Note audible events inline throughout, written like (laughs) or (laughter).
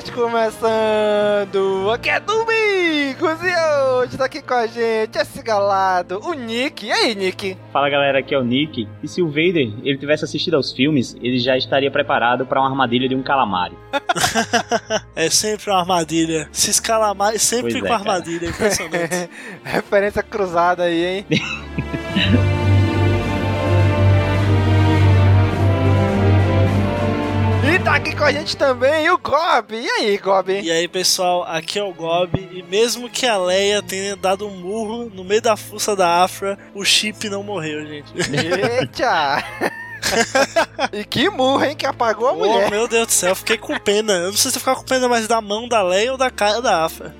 CaminoCast começando! Aqui é Domingos e hoje tá aqui com a gente esse galado, o Nick. E aí, Nick? Fala galera, aqui é o Nick. E se o Vader ele tivesse assistido aos filmes, ele já estaria preparado para uma armadilha de um calamari. (laughs) É sempre uma armadilha. Se escalamar, sempre Pois com é, armadilha. Impressionante. (laughs) Referência cruzada aí, hein? (laughs) tá aqui com a gente também o Gob. E aí, Gob? e aí, pessoal, aqui é o Gob. E mesmo que a Leia tenha dado um murro no meio da fuça da Afra, o chip não morreu, gente. Eita! (laughs) e que murro, hein? Que apagou a Oh, mulher. meu Deus do céu, eu fiquei com pena. Eu não sei se eu ficar com pena mais da mão da Leia ou da cara da Afra.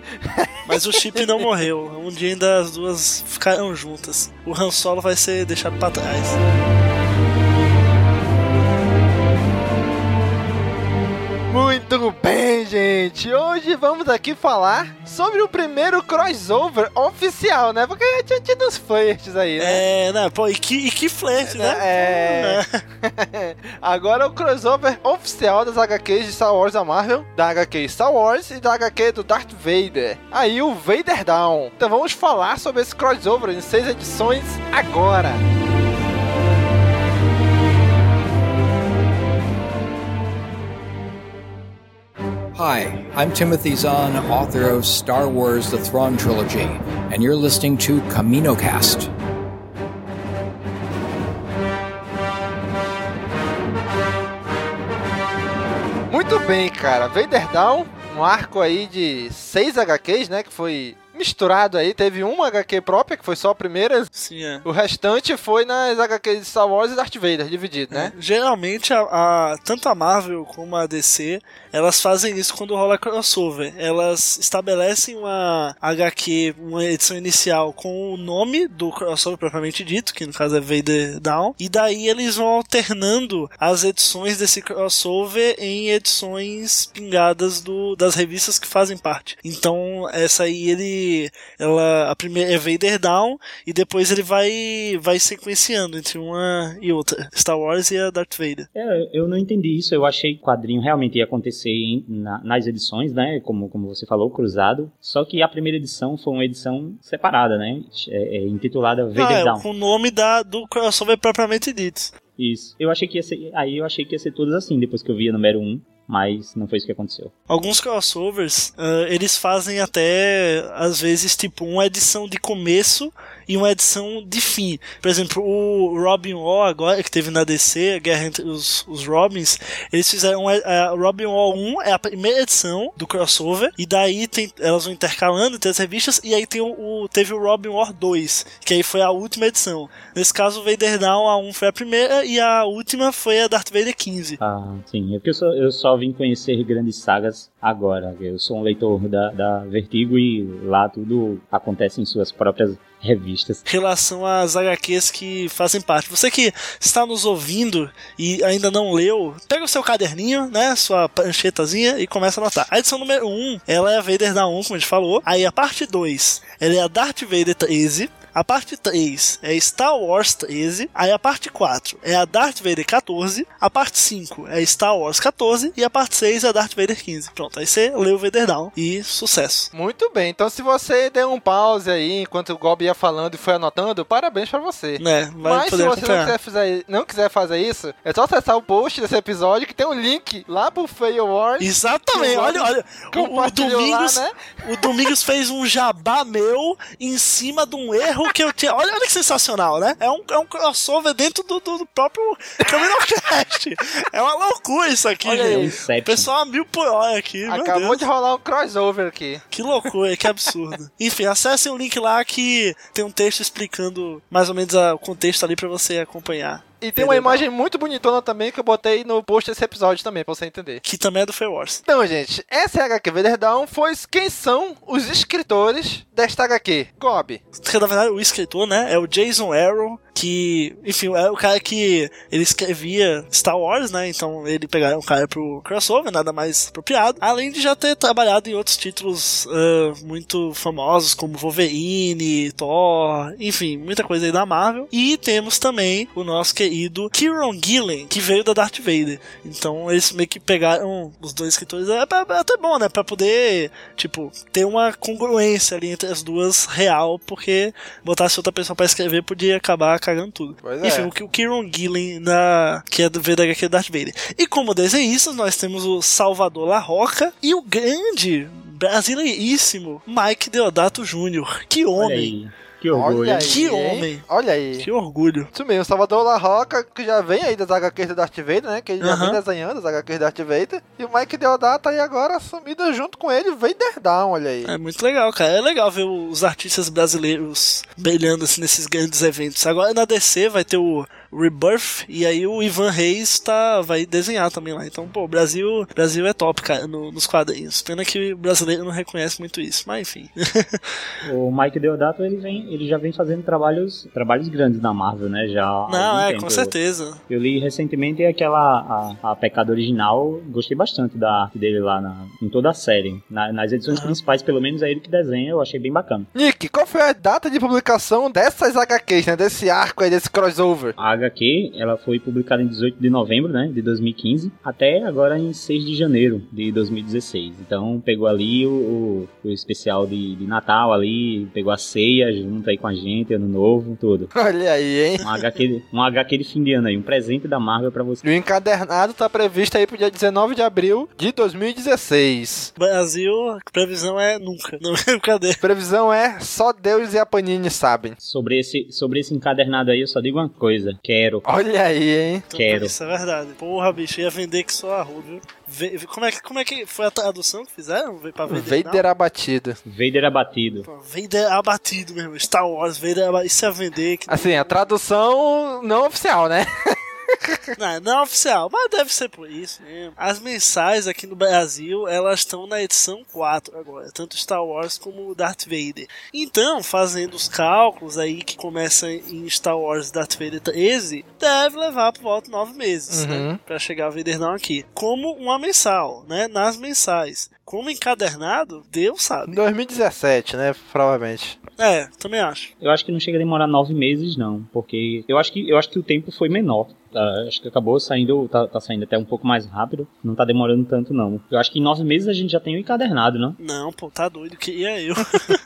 Mas o chip não morreu. Um dia ainda as duas ficaram juntas. O Han Solo vai ser deixado pra trás. Muito bem, gente. Hoje vamos aqui falar sobre o primeiro crossover oficial, né? Porque já tinha tido uns flertes aí, né? É, né? Pô, e que, e que flerte, né? É. (laughs) Agora é o crossover oficial das HQs de Star Wars da Marvel, da HQ Star Wars e da HQ do Darth Vader. Aí o Vader Down. Então vamos falar sobre esse crossover em seis edições agora. Hi, I'm Timothy Zahn, author of Star Wars The Thrawn Trilogy, and you're listening to CaminoCast. Muito bem, cara. Vader Down, um arco aí de seis HQs, né? Que foi misturado aí. Teve uma HQ própria, que foi só a primeira. Sim, é. O restante foi nas HQs de Star Wars e Darth Vader, dividido, né? Geralmente, a, a- tanto a Marvel como a DC, elas fazem isso quando rola crossover. Elas estabelecem uma HQ, uma edição inicial com o nome do crossover propriamente dito, que no caso é Vader Down, e daí eles vão alternando as edições desse crossover em edições pingadas do, das revistas que fazem parte. Então, essa aí ele ela a primeira é Vader Down e depois ele vai vai sequenciando entre uma e outra, Star Wars e a Darth Vader. É, eu não entendi isso. Eu achei que o quadrinho realmente ia acontecer em- na- nas edições, né? Como, como você falou, cruzado. Só que a primeira edição foi uma edição separada, né? É, é intitulada Vader Ah, é, Down. com o nome da, do crossover propriamente dito. Isso. Eu achei que ia ser. Aí eu achei que ia ser todas assim, depois que eu vi a número 1. Mas não foi isso que aconteceu. Alguns crossovers, ah, eles fazem até, às vezes, tipo, uma edição de começo e uma edição de fim. Por exemplo, o Robin War, agora, que teve na DC, a Guerra entre os, os Robins, eles fizeram a, a Robin War 1 é a primeira edição do crossover, e daí tem, elas vão intercalando entre as revistas, e aí tem o, o- teve o Robin War 2, que aí foi a última edição. Nesse caso, o Vader Down, a 1 foi a primeira, e a última foi a Darth Vader 15. Ah, sim. É porque eu só, eu só vim conhecer grandes sagas agora. Eu sou um leitor da, da Vertigo e lá tudo acontece em suas próprias revistas. relação às HQs que fazem parte. Você que está nos ouvindo e ainda não leu, pega o seu caderninho, né, sua pranchetazinha e começa a anotar. A edição número 1, ela é a Vader da 1, como a gente falou. Aí a parte 2, ela é a Darth Vader 13. A parte 3 é Star Wars 13. Aí a parte 4 é a Darth Vader 14. A parte 5 é Star Wars 14. E a parte 6 é a Darth Vader 15. Pronto, aí você leu o Vader Down e sucesso. Muito bem, então se você deu um pause aí enquanto o Gob ia falando e foi anotando, parabéns pra você. Vai Mas se você não quiser, fazer, não quiser fazer isso, é só acessar o post desse episódio que tem um link lá pro Fail Wars. Exatamente, olha, olha. O, o Domingos, lá, né? o Domingos fez um jabá meu em cima de um erro que eu tinha. Olha, olha que sensacional, né? É um, é um crossover dentro do, do, do próprio Caminocast. é uma loucura isso aqui, Olha aí. gente. O pessoal a mil por hora aqui. meu Acabou Deus. de rolar um crossover aqui. Que loucura, que absurdo. (laughs) Enfim, acessem o link lá que tem um texto explicando mais ou menos a- o contexto ali pra você acompanhar. E tem uma imagem muito bonitona também que eu botei no post desse episódio também, pra você entender. Que também é do Fair Wars. Então, gente, essa é HQ Vader Down foi quem são os escritores desta HQ. Gob. Na verdade, o escritor, né, é o Jason Aaron, que, enfim, é o cara que ele escrevia Star Wars, né, então ele pegaram um cara pro crossover, nada mais apropriado, além de já ter trabalhado em outros títulos ah, muito famosos, como Wolverine, Thor, enfim, muita coisa aí da Marvel, e temos também o nosso querido Kieron Gillen, que veio da Darth Vader, então eles meio que pegaram os dois escritores, é, é até bom, né, pra poder, tipo, ter uma congruência ali entre as duas real, porque botasse outra pessoa pra escrever podia acabar cagando tudo. Pois é. Enfim, o, que- o Kieron Gillen, na, que é do VDHQ Darth Vader. E como desenhistas, nós temos o Salvador La Roca e o grande, brasileiríssimo Mike Deodato Jr. Que Olha homem! Que orgulho. Olha aí, Que homem. Olha aí. Que orgulho! Isso mesmo, Salvador La Roca, que já vem aí das HQs do Darth Vader, né? Que ele já Aham. vem desenhando as HQs do Darth Vader. E o Mike Deodato aí agora assumido junto com ele, Vader Down, olha aí. É muito legal, cara. É legal ver os artistas brasileiros brilhando assim nesses grandes eventos. Agora na DC vai ter o Rebirth e aí o Ivan Reis tá, vai desenhar também lá. Então, pô, o Brasil, Brasil é top, cara, no- nos quadrinhos. Pena que o brasileiro não reconhece muito isso, mas enfim. (laughs) O Mike Deodato, ele, vem, ele já vem fazendo trabalhos, trabalhos grandes na Marvel, né? Já Não, é, tempo. com certeza. Eu li recentemente aquela a, a Pecado Original, gostei bastante da arte dele lá na, em toda a série. Na- nas edições principais, pelo menos é ele que desenha, eu achei bem bacana. Nick, qual foi a data de publicação dessas HQs, né? Desse arco aí, desse crossover? A HQ, ela foi publicada em 18 de novembro, né, de 2015, até agora em 6 de janeiro de 2016. Então pegou ali o, o, o especial de, de Natal ali, pegou a ceia junto aí com a gente, ano novo, tudo. Olha aí, hein? Um HQ, um HQ de fim de ano aí, um presente da Marvel pra você. E o encadernado tá previsto aí pro dia 19 de abril de 2016. Brasil, previsão é nunca. Não é (laughs) brincadeira. Previsão é só Deus e a Panini sabem. Sobre esse, sobre esse encadernado aí, eu só digo uma coisa: quero. Olha aí, hein? Quero. Isso é verdade. Porra, bicho, ia vender que só arroz, viu? Ve- como, é, que- como é que foi a tradução que fizeram? Pra vender? Vader abatido. Vader abatido. Não? Vader abatido mesmo. Star Wars, Vader abatido. Isso é vender. Que... Assim, a tradução não oficial, né? (laughs) Não, não é oficial, mas deve ser por isso mesmo. As mensais aqui no Brasil, elas estão na edição 4 agora, tanto Star Wars como Darth Vader. Então, fazendo os cálculos aí que começam em Star Wars Darth Vader 13, deve levar por volta de 9 meses, Uhum. né? Pra chegar a Vader não aqui. Como uma mensal, né? Nas mensais. Como encadernado, Deus sabe. 2017, né? Provavelmente. É, também acho. Eu acho que não chega a demorar nove meses, não. Porque eu acho que, eu acho que o tempo foi menor. Tá, acho que acabou saindo, tá, tá saindo até um pouco mais rápido. Não tá demorando tanto, não. Eu acho que em nove meses a gente já tem o encadernado, não? Não, pô, tá doido. Queria eu.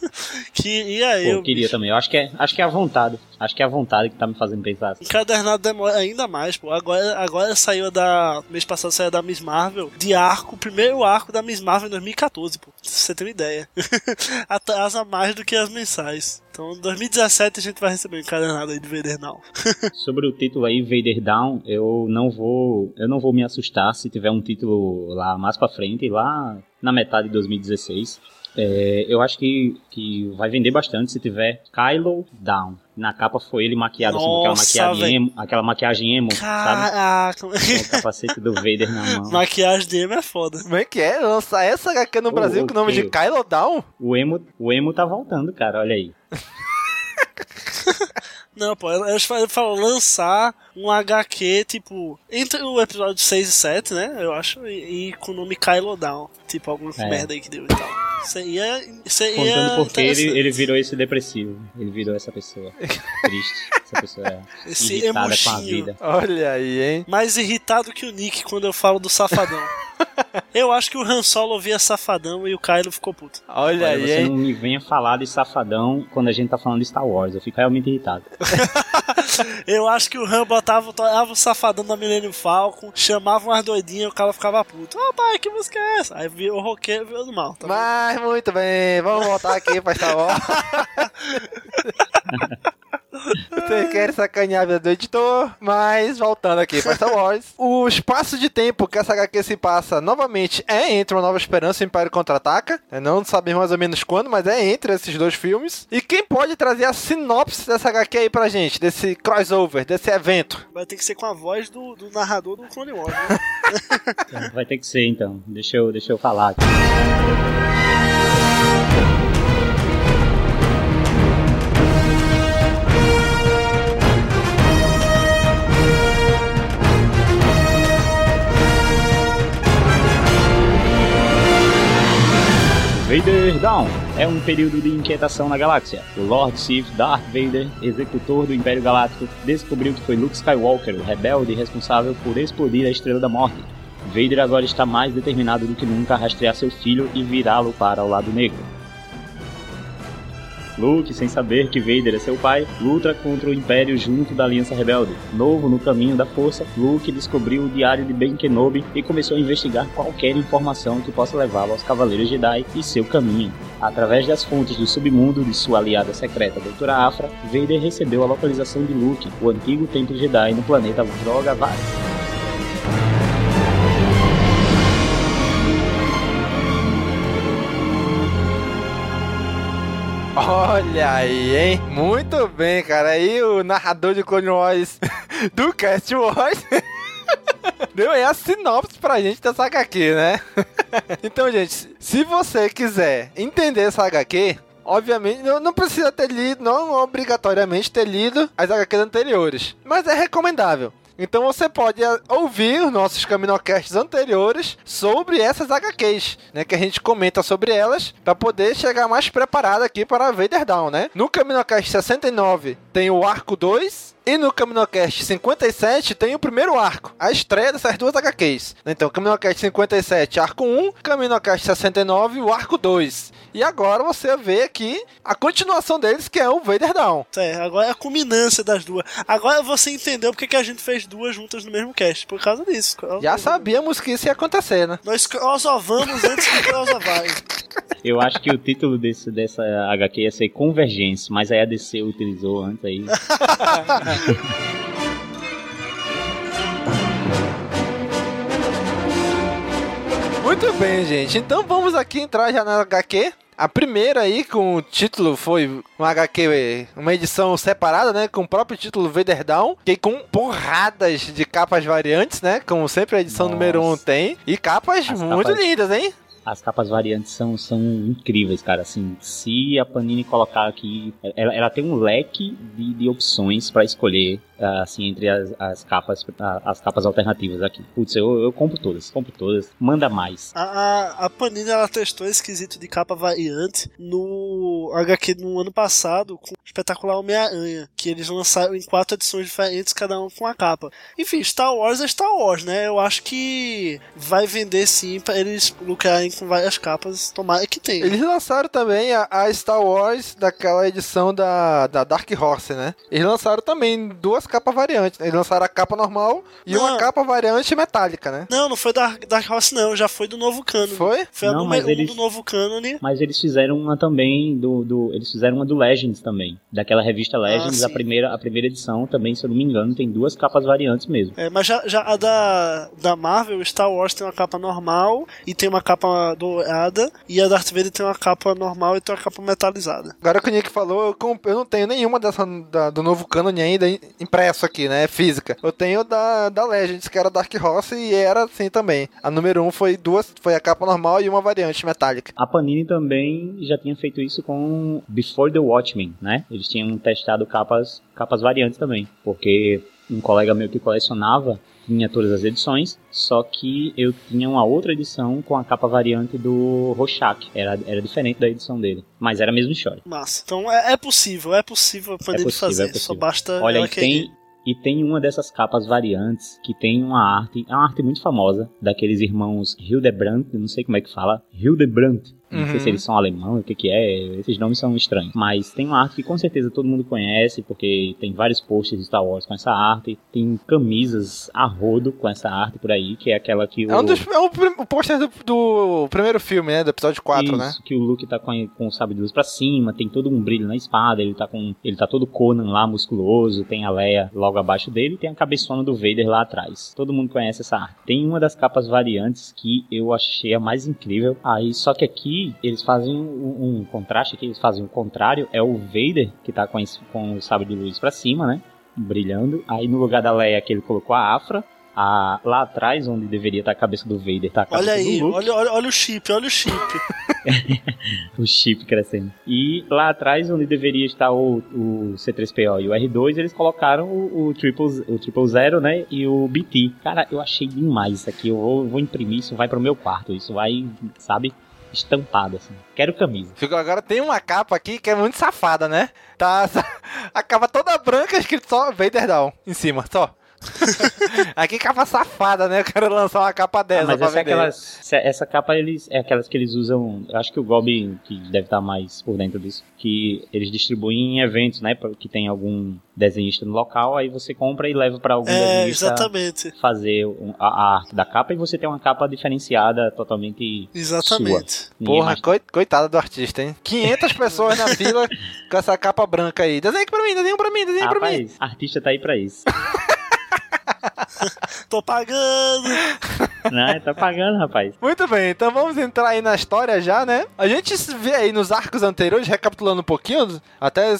(laughs) Queria Pô, eu. eu queria bicho. também. Eu acho que, é, acho que é a vontade. Acho que é a vontade que tá me fazendo pensar assim. Encadernado demora ainda mais, pô. Agora, agora saiu da. Mês passado saiu da Miss Marvel. De arco, o primeiro arco da Miss Marvel 2014, pô. Pra você ter uma ideia. (laughs) Atrasa mais do que as mensais. Então, em 2017 a gente vai receber um encadernado aí de Vader Now. (laughs) Sobre o título aí, Vader Down, eu não vou. Eu não vou me assustar se tiver um título lá mais pra frente, lá na metade de 2016. É, eu acho que, que vai vender bastante se tiver Kylo Down. Na capa foi ele maquiado assim, com aquela Nossa, maquiagem emo, aquela maquiagem emo, sabe? Caraca, Com o capacete do Vader na mão. (laughs) maquiagem de emo é foda. Como é que é? Lançar essa HQ no Brasil ô, com o nome de. Kylo Down? O emo, o emo tá voltando, cara, olha aí. (laughs) Não, pô, eles falam lançar um HQ, tipo, entre o episódio 6 e 7, né? Eu acho, e, e com o nome Kylo Down. Tipo, alguma É. merda aí que deu e tal. Isso aí é. Isso aí Contando é porque ele, ele virou esse depressivo. Ele virou essa pessoa (laughs) triste. Essa pessoa é Esse irritada com a vida. Olha aí, hein? Mais irritado que o Nick quando eu falo do Safadão. (laughs) eu acho que o Han Solo ouvia Safadão e o Kylo ficou puto. Olha, Olha, aí, você hein? não me venha falar de safadão quando a gente tá falando de Star Wars. Eu fico realmente irritado. (laughs) Eu acho que o Han botava, botava o Safadão da Millennium Falcon, chamava umas doidinhas e o cara ficava puto. Ó, pai, que música é essa? Aí viu o roqueiro viu do mal. Tá Mas muito bem, vamos voltar aqui pra Star Wars. (laughs) Vocês querem sacanear a vida do editor, mas voltando aqui pra Star Wars. O espaço de tempo que essa HQ se passa novamente é entre Uma Nova Esperança e o Império Contra-Ataca. Eu Não sabemos mais ou menos quando, mas é entre esses dois filmes. E quem pode trazer a sinopse dessa HQ aí pra gente, desse crossover, desse evento? Vai ter que ser com a voz do, do narrador do Clone Wars. Né? (laughs) Vai ter que ser então. Deixa eu, deixa eu falar aqui. Vader Down é um período de inquietação na galáxia. O Lord Sith Darth Vader, executor do Império Galáctico, descobriu que foi Luke Skywalker, o rebelde responsável por explodir a Estrela da Morte. Vader agora está mais determinado do que nunca a rastrear seu filho e virá-lo para o lado negro. Luke, sem saber que Vader é seu pai, luta contra o Império junto da Aliança Rebelde. Novo no caminho da força, Luke descobriu o diário de Ben Kenobi e começou a investigar qualquer informação que possa levá-lo aos Cavaleiros Jedi e seu caminho. Através das fontes do submundo de sua aliada secreta, Doutora Afra, Vader recebeu a localização de Luke, o antigo Templo Jedi no planeta Drogavar. Olha aí, hein? Muito bem, cara. Aí o narrador de Clone Wars (laughs) do Cast Wars (laughs) deu aí a sinopse pra gente dessa HQ, né? (laughs) então, gente, se você quiser entender essa HQ, Obviamente, não, precisa ter lido, não obrigatoriamente ter lido as HQs anteriores, mas é recomendável. Então você pode eh, ouvir os nossos Caminocasts anteriores sobre essas HQs, né? Que a gente comenta sobre elas para poder chegar mais preparado aqui para Vader Down, né? No Caminocast 69 tem o arco 2 e no Caminocast 57 tem o primeiro arco, a estreia dessas duas HQs. Então, Caminocast 57, arco 1, Caminocast 69, o arco 2. E agora você vê aqui a continuação deles, que é o Vader Down. É, agora é a culminância das duas. Agora você entendeu porque que a gente fez duas juntas no mesmo cast. Por causa disso. Já sabíamos que isso ia acontecer, né? Nós crossovamos antes de crossovar. Eu acho que o título desse, dessa HQ ia ser Convergência, mas aí a DC utilizou antes aí. (laughs) Muito bem, gente. Então vamos aqui entrar já na HQ. A primeira aí com o título foi uma HQ, uma edição separada, né? Com o próprio título Vader Down, que com porradas de capas variantes, né? Como sempre a edição Nossa. número 1 um tem. E capas As muito capas- lindas, hein? As capas variantes são, são incríveis, cara. Assim, se a Panini colocar aqui, ela, ela tem um leque de, de opções pra escolher, ah, assim, entre as, as capas, as capas alternativas aqui. Putz, eu, eu compro todas, compro todas. Manda mais. A, a, a Panini ela testou esse quesito de capa variante no HQ no ano passado com o espetacular Homem-Aranha, que eles lançaram em quatro edições diferentes, cada um com a capa. Enfim, Star Wars é Star Wars, né? Eu acho que vai vender sim pra eles lucrarem com várias capas, tomara que tenha. Eles lançaram também a, a Star Wars daquela edição da, da Dark Horse, né? Eles lançaram também duas capas variantes. Eles lançaram a capa normal e uma Não. capa variante metálica, né? Não, não foi da Dark Horse não, já foi do novo canon. Foi? Foi a Não, número mas um eles- do novo canon. Mas eles fizeram uma também do, do. Eles fizeram uma do Legends também. Daquela revista Legends, sim. a, primeira, a primeira edição também, se eu não me engano, tem duas capas variantes mesmo. É, mas já, já a da, da Marvel, Star Wars tem uma capa normal e tem uma capa dourada, e a Darth Vader tem uma capa normal e tem uma capa metalizada. Agora que o Nick falou, eu, comp- eu não tenho nenhuma dessa da- do novo canon ainda im- impresso aqui, né? Física. Eu tenho da, da Legends, que era Dark Horse, e era assim também. A número 1 um foi duas, foi a capa normal e uma variante metálica. A Panini também já tinha feito isso com Before the Watchmen, né? Eles tinham testado capas, capas variantes também, porque um colega meu que colecionava tinha todas as edições, só que eu tinha uma outra edição com a capa variante do Rorschach. Era, era diferente da edição dele, mas era mesmo história. Massa. Então é, é possível, é possível poder É possível, fazer. é possível. Só basta Olha, ela e tem, e tem uma dessas capas variantes que tem uma arte, é uma arte muito famosa, daqueles irmãos Hildebrandt, não sei como é que fala, Hildebrandt. Não sei Uhum. se eles são alemão, o que que é, esses nomes são estranhos. Mas tem uma arte que com certeza todo mundo conhece, porque tem vários posters de Star Wars com essa arte, tem camisas a rodo com essa arte por aí, que é aquela que o... É um dos. É o, prim- o pôster do, do primeiro filme, né? Do episódio 4, né? Isso, que o Luke tá com, a- com o sabre de luz pra cima, tem todo um brilho na espada, ele tá com. Ele tá todo Conan lá, musculoso, tem a Leia logo abaixo dele e tem a cabeçona do Vader lá atrás. Todo mundo conhece essa arte. Tem uma das capas variantes que eu achei a mais incrível. Aí, só que aqui eles fazem um, um contraste, aqui eles fazem o contrário, é o Vader que tá com, esse- com o sabre de luz pra cima, né? Brilhando. Aí no lugar da Leia que ele colocou a Afra. A, lá atrás, onde deveria estar a cabeça do Vader, tá a cabeça Olha do aí, Luke. olha, olha, olha o chip, olha o chip. (laughs) o chip crescendo. E lá atrás, onde deveria estar o, o C3PO e o R2, eles colocaram o, o, triple, o Triple Zero, né? E o BT. Cara, eu achei demais isso aqui. Eu vou, vou imprimir, isso vai pro meu quarto. Isso vai, sabe? Estampado, assim. Quero camisa. Agora tem uma capa aqui que é muito safada, né? Tá (laughs) a capa toda branca, escrito só Vader Down em cima, só. (laughs) aqui capa safada, né? Eu quero lançar uma capa Ah, dessa mas pra essa, é aquelas, essa- capa eles, é aquelas que eles usam. Eu acho que o Gob, que deve estar mais por dentro disso, que eles distribuem em eventos, né? pra- Que tem algum desenhista no local, aí você compra e leva pra algum É, desenhista exatamente. fazer a, arte da capa e você tem uma capa diferenciada totalmente Exatamente. Porra, mais- coi- coitada do artista, hein? 500 (laughs) pessoas na fila com essa capa branca aí. Desenha aqui pra mim, desenha pra mim, desenha pra mim. Rapaz, artista tá aí pra isso. (laughs) (laughs) Tô pagando. Não, tá pagando, rapaz. Muito bem, então vamos entrar aí na história já, né? A gente se vê aí nos arcos anteriores, recapitulando um pouquinho, até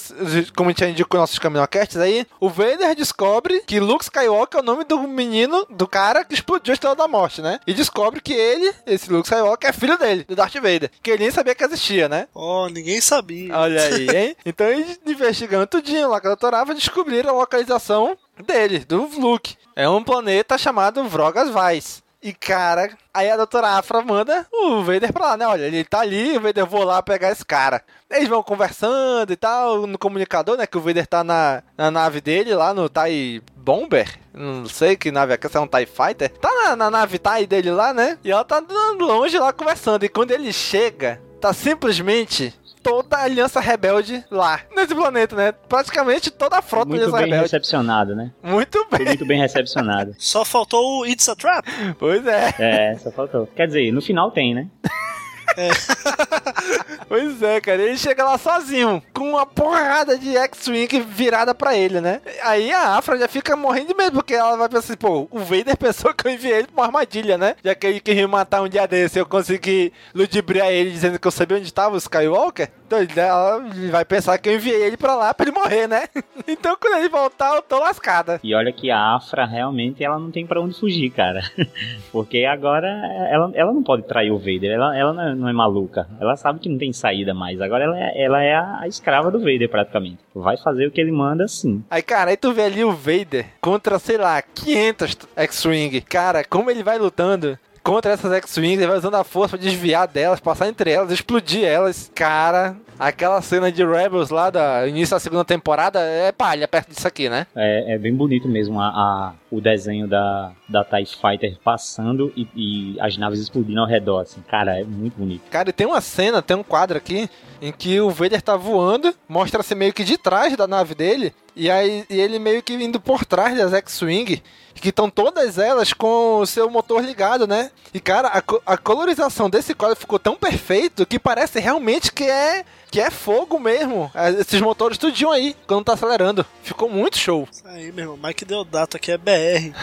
como a gente já indicou nossos caminhocasts aí, o Vader descobre que Luke Skywalker é o nome do menino, do cara que explodiu a Estrela da Morte, né? E descobre que ele, esse Luke Skywalker, é filho dele, do Darth Vader, que ele nem sabia que existia, né? Oh, ninguém sabia. Olha aí, hein? Então eles investigando tudinho lá com a doutora Ava, descobriram a localização dele, do Luke. É um planeta chamado Vrogas Vais. E cara, aí a doutora Afra manda o Vader pra lá, né? Olha, ele tá ali, o Vader vou lá pegar esse cara. Eles vão conversando e tal, no comunicador, né? Que o Vader tá na, na nave dele, lá no TIE Bomber. Não sei que nave é essa, é um TIE Fighter. Tá na, na nave TIE dele lá, né? E ela tá longe lá conversando. E quando ele chega, tá simplesmente toda a Aliança Rebelde lá, nesse planeta, né? Praticamente toda a frota da Muito Aliança bem Rebelde. recepcionado, né? Muito Foi bem. muito bem recepcionado. Só faltou o It's a Trap. Pois é. É, só faltou. Quer dizer, no final tem, né? (laughs) (laughs) Pois é, cara. Ele chega lá sozinho, com uma porrada de X-Wing virada pra ele, né? Aí a Afra já fica morrendo de medo, porque ela vai pensar assim, pô, o Vader (laughs) pensou que eu enviei ele pra uma armadilha, né? Já que ele queria me matar um dia desse, eu consegui ludibriar ele dizendo que eu sabia onde estava o Skywalker. Então ele- ela vai pensar que eu enviei ele pra lá pra ele morrer, né? (laughs) Então quando ele voltar, eu tô lascada. E olha que a Afra realmente ela não tem pra onde fugir, cara. (laughs) Porque agora ela, ela não pode trair o Vader. Ela, ela não, é, não é maluca. Ela sabe que não tem saída mais. Agora ela é, ela é a, a escrava do Vader, praticamente. Vai fazer o que ele manda sim. Aí, cara, aí tu vê ali o Vader contra, sei lá, 500 X-Wing. Cara, como ele vai lutando contra essas X-Wings, ele vai usando a força pra desviar delas, passar entre elas, explodir elas. Cara, aquela cena de Rebels lá da início da segunda temporada é palha perto disso aqui, né? É, é bem bonito mesmo a, a- o desenho da, da TIE Fighter passando e, e as naves explodindo ao redor, assim. Cara, é muito bonito. Cara, e tem uma cena, tem um quadro aqui em que o Vader tá voando, mostra-se meio que de trás da nave dele, e aí e ele meio que indo por trás das X-Wing, que estão todas elas com o seu motor ligado, né? E cara, a, a colorização desse quadro ficou tão perfeito que parece realmente que é que é fogo mesmo. É, Esses motores tudinho aí, quando tá acelerando. Ficou muito show. Isso aí, meu irmão. Mike Deodato aqui é BR.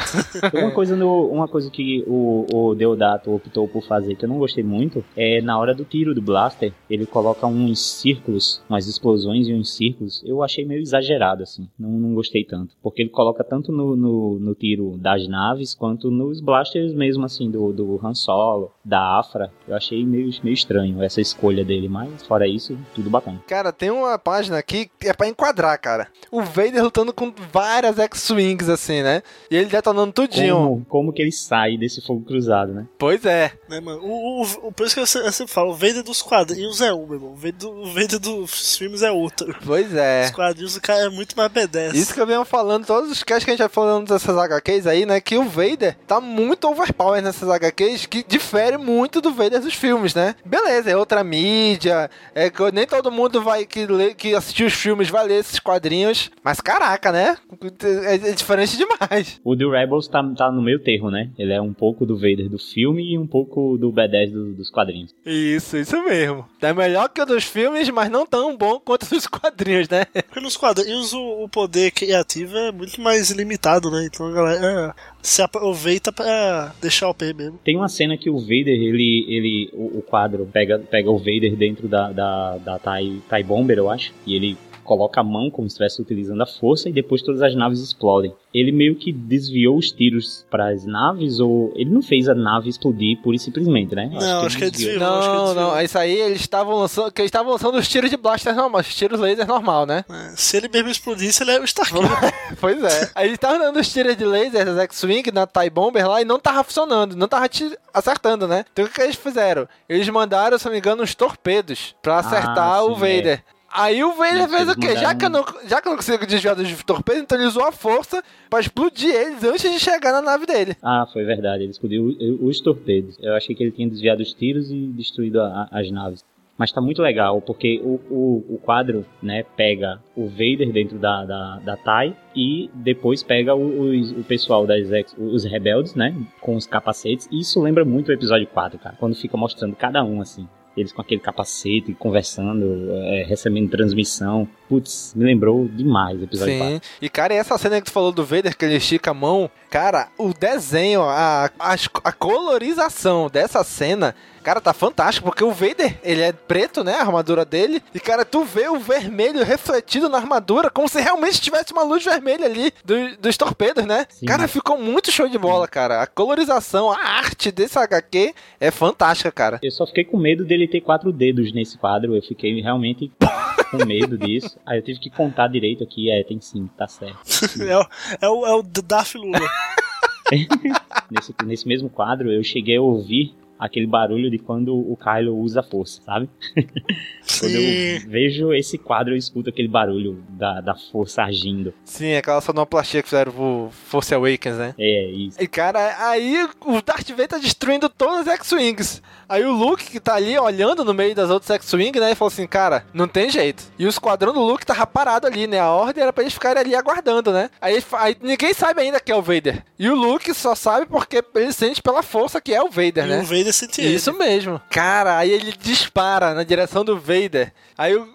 Uma coisa, no, uma coisa que o, o Deodato optou por fazer que eu não gostei muito é na hora do tiro do blaster, ele coloca uns círculos, umas explosões e uns círculos. Eu achei meio exagerado, assim. Não, não gostei tanto. Porque ele coloca tanto no, no, no tiro das naves quanto nos blasters mesmo, assim, do, do Han Solo, da Afra. Eu achei meio, meio estranho essa escolha dele, mas fora isso, tudo bacana. Cara, tem uma página aqui que é pra enquadrar, cara. O Vader lutando com várias X-Wings, assim, né? E ele detonando tudinho. Como, como que ele sai desse fogo cruzado, né? Pois é. Né, mano? O, o, o, por isso que eu sempre, eu sempre falo, o Vader dos quadrinhos é um, meu irmão. O Vader, do, o Vader dos filmes é outro. Pois é. Os quadrinhos o cara é muito mais B10. Isso que eu venho falando, todos os casts que a gente vai falando dessas HQs aí, né? Que o Vader tá muito overpower nessas HQs, que difere muito do Vader dos filmes, né? Beleza, é outra mídia, é que nem todo mundo vai que, lê, que assistir os filmes vai ler esses quadrinhos, mas caraca, né? É, é diferente demais. O The Rebels tá, tá no meio termo, né? Ele é um pouco do Vader do filme e um pouco do B10 do, dos quadrinhos. Isso, isso mesmo. É melhor que o dos filmes, mas não tão bom quanto dos quadrinhos, né? Porque nos quadrinhos o, o poder criativo é muito mais limitado, né? Então a galera se aproveita pra deixar o P mesmo. Tem uma cena que o Vader, ele. ele o, o quadro pega, pega o Vader dentro da, da, da TIE, TIE Bomber, eu acho, e ele coloca a mão como se estivesse utilizando a força e depois todas as naves explodem. Ele meio que desviou os tiros para as naves ou ele não fez a nave explodir pura e simplesmente, né? Não, acho, que, acho que ele desviou. Não, acho que ele desviou. não, isso aí eles estavam lançando, que eles estavam lançando os tiros de blaster normal, os tiros laser normal, né? É, se ele mesmo explodisse, ele é o Starkiller. (laughs) pois é. Aí eles estavam dando os tiros de laser das X-Wing na TIE Bomber lá e não tava funcionando, não tava acertando, né? Então o que eles fizeram? Eles mandaram, se não me engano, uns torpedos para acertar Ah, o sim, Vader. Aí o Vader fez o quê? Já que, eu não, já que eu não consigo desviar dos torpedos, então ele usou a força pra explodir eles antes de chegar na nave dele. Ah, foi verdade. Ele explodiu os torpedos. Eu achei que ele tinha desviado os tiros e destruído a- as naves. Mas tá muito legal, porque o, o, o quadro, né, pega o Vader dentro da, da, da TIE e depois pega o, os- o pessoal das ex, os rebeldes, né, com os capacetes. E isso lembra muito o episódio 4, cara, quando fica mostrando cada um, assim. Eles com aquele capacete, conversando, é, recebendo transmissão. Putz, me lembrou demais o episódio 4. Sim. E, cara, e essa cena que tu falou do Vader, que ele estica a mão, cara, o desenho, a, a, a colorização dessa cena, cara, tá fantástico, porque o Vader, ele é preto, né, a armadura dele, e, cara, tu vê o vermelho refletido na armadura, como se realmente tivesse uma luz vermelha ali do- dos torpedos, né? Sim. Cara, ficou muito show de bola, cara. A colorização, a arte desse HQ é fantástica, cara. Eu só fiquei com medo dele ter quatro dedos nesse quadro. Eu fiquei realmente (laughs) com medo disso. Aí eu tive que contar direito aqui. É, tem sim, tá certo. (laughs) é, o, é, o, é o Darth Lula. (laughs) nesse, nesse mesmo quadro, eu cheguei a ouvir aquele barulho de quando o Kylo usa a força, sabe? (laughs) quando eu vejo esse quadro, eu escuto aquele barulho da, da força agindo. Sim, aquela sonoplastia que fizeram pro Force Awakens, né? É, isso. E cara, aí o Darth Vader tá destruindo todas as X-Wings. Aí o Luke, que tá ali olhando no meio das outras X-Wing, né? E falou assim, cara, não tem jeito. E o esquadrão do Luke tava parado ali, né? A ordem era pra eles ficarem ali aguardando, né? Aí, aí ninguém sabe ainda que é o Vader. E o Luke só sabe porque ele sente pela força que é o Vader, E né? o Vader sente ele. Isso mesmo. Cara, aí ele dispara na direção do Vader. Aí o,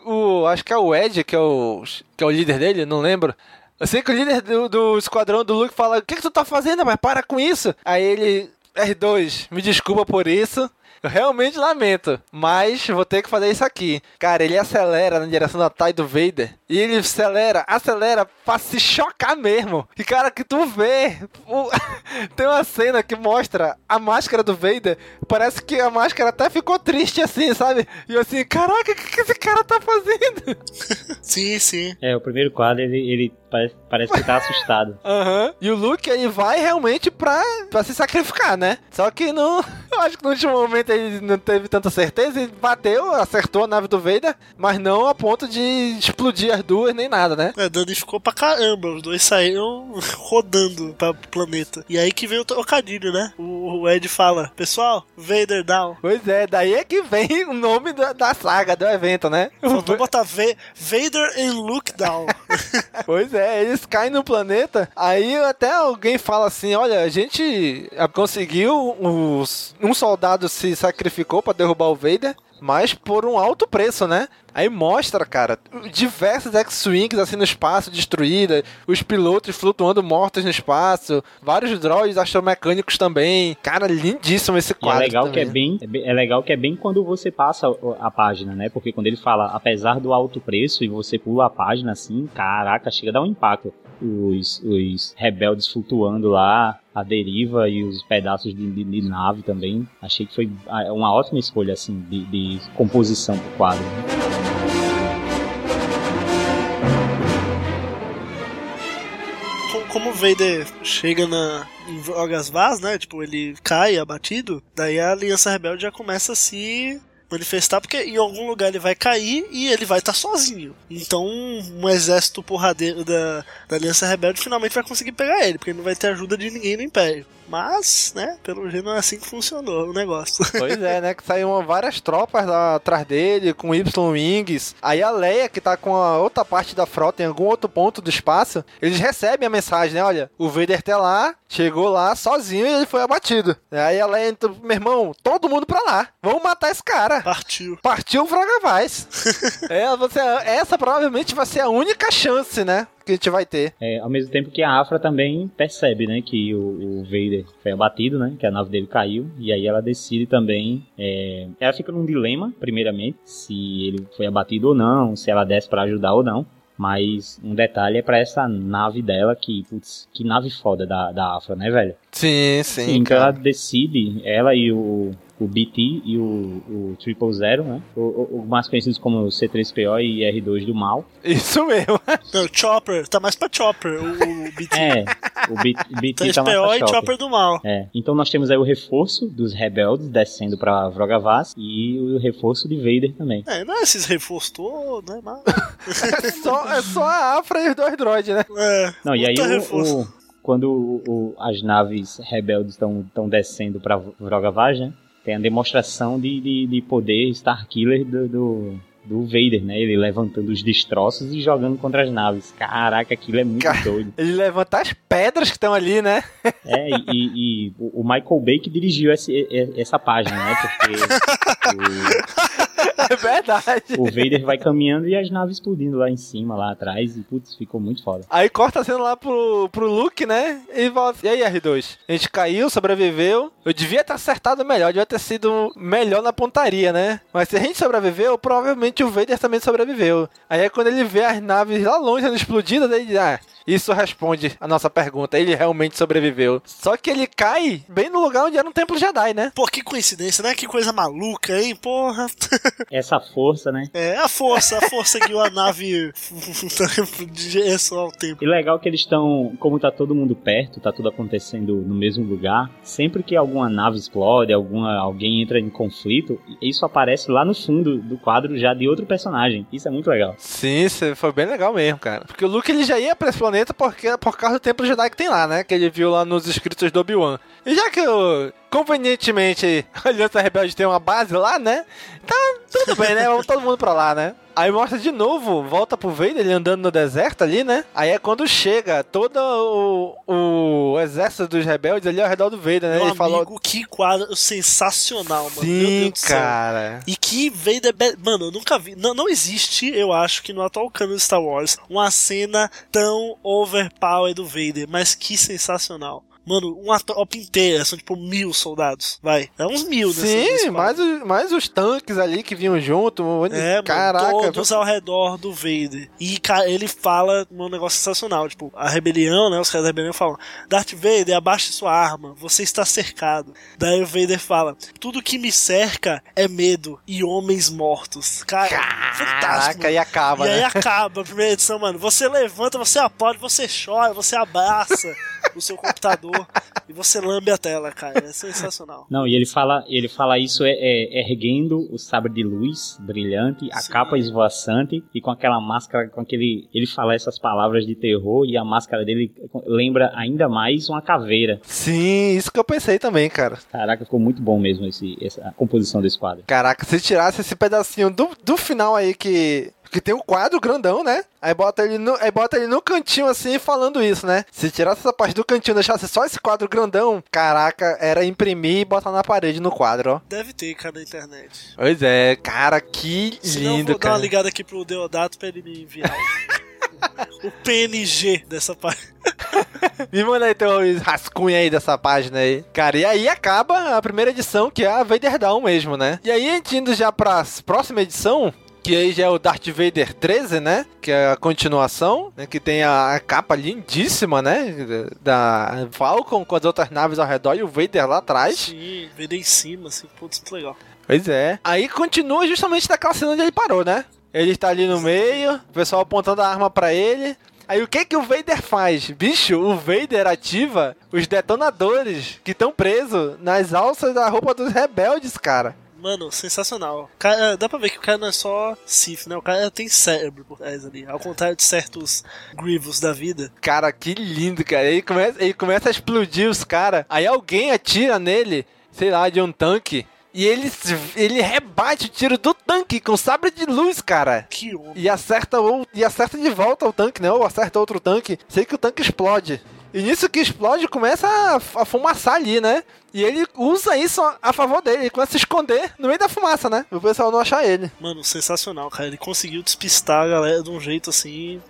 o- acho que é o Ed, que é o que é o líder dele, não lembro. Eu sei que o líder do, do esquadrão do Luke fala: "O que que tu tá fazendo, mas para com isso?" Aí ele R2, me desculpa por isso. Eu realmente lamento, mas vou ter que fazer isso aqui. Cara, ele acelera na direção da TIE do Vader. E ele acelera, acelera pra se chocar mesmo. E cara, que tu vê. o- (laughs) Tem uma cena que mostra a máscara do Vader. Parece que a máscara até ficou triste assim, sabe? E eu assim, caraca, o que, que esse cara tá fazendo? (laughs) Sim, sim. É, o primeiro quadro, ele, ele parece, parece que tá (laughs) assustado. Aham. E o Luke, ele vai realmente pra, pra se sacrificar, né? Só que não. (laughs) Eu acho que no último momento ele não teve tanta certeza. Ele bateu, acertou a nave do Vader, mas não a ponto de explodir as duas nem nada, né? É, danificou pra caramba. Os dois saíram (laughs) rodando pra planeta. E aí que veio o trocadilho, né? O, o Ed fala: Pessoal, Vader down. Pois é, daí é que vem o nome da, da saga, do evento, né? Faltou botar Va- Vader and Luke down. Pois é, eles caem no planeta, aí até alguém fala assim, olha, a gente ah, conseguiu, os, um soldado se sacrificou pra derrubar o Vader, mas por um alto preço, né? Aí mostra, cara, diversas X-Wings assim no espaço, destruídas, os pilotos flutuando mortos no espaço, vários droids astromecânicos também. Cara, lindíssimo esse E é quadro. legal que é também. bem, é bem- é legal que é bem quando você passa a página, né? Porque quando ele fala, apesar do alto preço e você pula a página assim, caraca, chega a dar um impacto os, os rebeldes flutuando lá, a deriva e os pedaços de, de, de, nave também. Achei que foi ah, é uma ótima escolha assim de, de composição para o quadro. Né? Como o Vader chega na, em Vogas Vaz, né? Tipo, ele cai abatido, daí a Aliança Rebelde já começa a se manifestar, porque em algum lugar ele vai cair e ele vai estar tá sozinho. Então, um exército porradeiro da, da Aliança Rebelde finalmente vai conseguir pegar ele, porque ele não vai ter ajuda de ninguém no Império. Mas, né, pelo jeito não é assim que funcionou o negócio. (laughs) Pois é, né, que saíram várias tropas lá atrás dele, com Y-Wings. Aí a Leia, que tá com a outra parte da frota em algum outro ponto do espaço, eles recebem a mensagem, né, olha, o Vader tá lá, chegou lá sozinho e ele foi abatido. Aí a Leia, então, meu irmão, todo mundo pra lá, vamos matar esse cara. Partiu. Partiu o Fragavaz. (laughs) é, você, essa provavelmente vai ser a única chance, né, que a gente vai ter. É, ao mesmo tempo que a Afra também percebe, né, que o, o Vader foi abatido, né, que a nave dele caiu, e aí ela decide também, é, ela fica num dilema, primeiramente, se ele foi abatido ou não, se ela desce para ajudar ou não. Mas um detalhe é para essa nave dela, que, putz, que nave foda da, da Afra, né, velho? Sim, sim. então ela decide, ela e o, o BT e o, o Triple Zero, né? O, o, o mais conhecidos como C3PO e R2 do mal. Isso mesmo. (laughs) Não, Chopper, tá mais pra Chopper, o, o BT. É, o BT (laughs) tá mais pra e Chopper. Chopper do mal. É, então nós temos aí o reforço dos rebeldes descendo pra Vrogavas e o reforço de Vader também. É, não é esses reforços todos, né? Mas... (laughs) é, só, é só a Afra e os dois droids, né? É, não, e aí o, o, quando o, as naves rebeldes estão descendo pra Vrogavas, né? tem a demonstração de, de, de poder Starkiller do, do, do Vader, né? Ele levantando os destroços e jogando contra as naves. Caraca, aquilo é muito Car... doido. Ele levanta as pedras que estão ali, né? É, e, e, e, o Michael Bay que dirigiu esse, essa página, né? Porque (laughs) o, É verdade. O Vader vai caminhando e as naves explodindo lá em cima, lá atrás. E putz, ficou muito foda. Aí corta a cena lá pro, pro Luke, né? E. E aí, R2? A gente caiu, sobreviveu. Eu devia ter acertado melhor, devia ter sido melhor na pontaria, né? Mas se a gente sobreviveu, provavelmente o Vader também sobreviveu. Aí é quando ele vê as naves lá longe sendo explodidas, ele diz, ah, isso responde a nossa pergunta. Ele realmente sobreviveu. Só que ele cai bem no lugar onde era um templo Jedi, né? Pô, que coincidência, né? Que coisa maluca, hein? Porra. (laughs) Essa força, né? É, a força. A força guiou a nave (laughs) de direção ao tempo. E legal que eles estão, como tá todo mundo perto, tá tudo acontecendo no mesmo lugar, sempre que alguma nave explode, alguma, alguém entra em conflito, isso aparece lá no fundo do quadro já de outro personagem. Isso é muito legal. Sim, isso foi bem legal mesmo, cara. Porque o Luke ele já ia pra esse planeta planeta porque, por causa do templo Jedi que tem lá, né? Que ele viu lá nos escritos do Obi-Wan. E já que eu, convenientemente (laughs) a Aliança Rebelde tem uma base lá, né? Então, tudo bem, né? Vamos todo mundo pra lá, né? Aí mostra de novo, volta pro Vader, ele andando no deserto ali, né? Aí é quando chega todo o, o exército dos rebeldes ali ao redor do Vader, né? Meu ele amigo, falou... que quadro sensacional, mano. Sim, Meu Deus do céu. cara. E que Vader... Mano, eu nunca vi... Não, não existe, eu acho, que no atual canon de Star Wars, uma cena tão overpower do Vader. Mas que sensacional. Mano, uma tropa inteira, são tipo mil soldados. Vai. É uns mil, né? Sim, mais, os- mais os tanques ali que vinham junto. É, Caraca. mano, todos ao redor do Vader. E cara, ele fala um negócio sensacional, tipo, a rebelião, né, os caras da rebelião falam, Darth Vader, abaixe sua arma, você está cercado. Daí o Vader fala, tudo que me cerca é medo e homens mortos. Cara, fantástico. Caraca, mano. e acaba, E aí né? acaba a primeira edição, mano. Você levanta, você aplaude, você chora, você abraça (laughs) o seu computador e você lambe a tela, cara. É sensacional. Não, e ele fala, ele fala isso é, é, erguendo o sabre de luz brilhante, a Sim. capa esvoaçante e com aquela máscara, com aquele. Ele fala essas palavras de terror e a máscara dele lembra ainda mais uma caveira. Sim, isso que eu pensei também, cara. Caraca, ficou muito bom mesmo esse, essa a composição desse quadro. Caraca, se tirasse esse pedacinho do, do final aí que. Que tem um quadro grandão, né? Aí bota ele no, aí bota ele no cantinho assim falando isso, né? Se tirasse essa parte do cantinho e deixasse só esse quadro grandão, caraca, era imprimir e botar na parede no quadro, ó. Deve ter, cara, na internet. Pois é, cara, que Se não, eu lindo, vou dar uma cara. ligada aqui pro Deodato pra ele me enviar o, (laughs) PNG dessa página. (laughs) Me manda aí teu rascunho aí dessa página aí. Cara, e aí acaba a primeira edição, que é a Vader Down mesmo, né? E aí, indo já pra próxima edição, que aí já é o Darth Vader 13, né? Que é a continuação, né? Que tem a, a capa lindíssima, né? Da Falcon com as outras naves ao redor e o Vader lá atrás. Sim, vendo em cima, assim, putz, muito legal. Pois é. Aí continua justamente naquela cena onde ele parou, né? Ele está ali no meio, o pessoal apontando a arma pra ele. Aí o que que o Vader faz? Bicho, o Vader ativa os detonadores que estão presos nas alças da roupa dos rebeldes, cara. Mano, sensacional. Cara, dá pra ver que o cara não é só Sith, né? O cara tem cérebro por trás ali. Ao contrário de certos Grievous da vida. Cara, que lindo, cara. Ele começa, ele começa a explodir os caras. Aí alguém atira nele, sei lá, de um tanque. E ele, ele rebate o tiro do tanque com sabre de luz, cara. Que homem. E acerta, ou, e acerta de volta o tanque, né? Ou acerta outro tanque. Sei que o tanque explode. E nisso que explode, começa a, fumaçar ali, né? E ele usa isso a favor dele. Ele começa a se esconder no meio da fumaça, né? O pessoal não achar ele. Mano, sensacional, cara. Ele conseguiu despistar a galera de um jeito assim.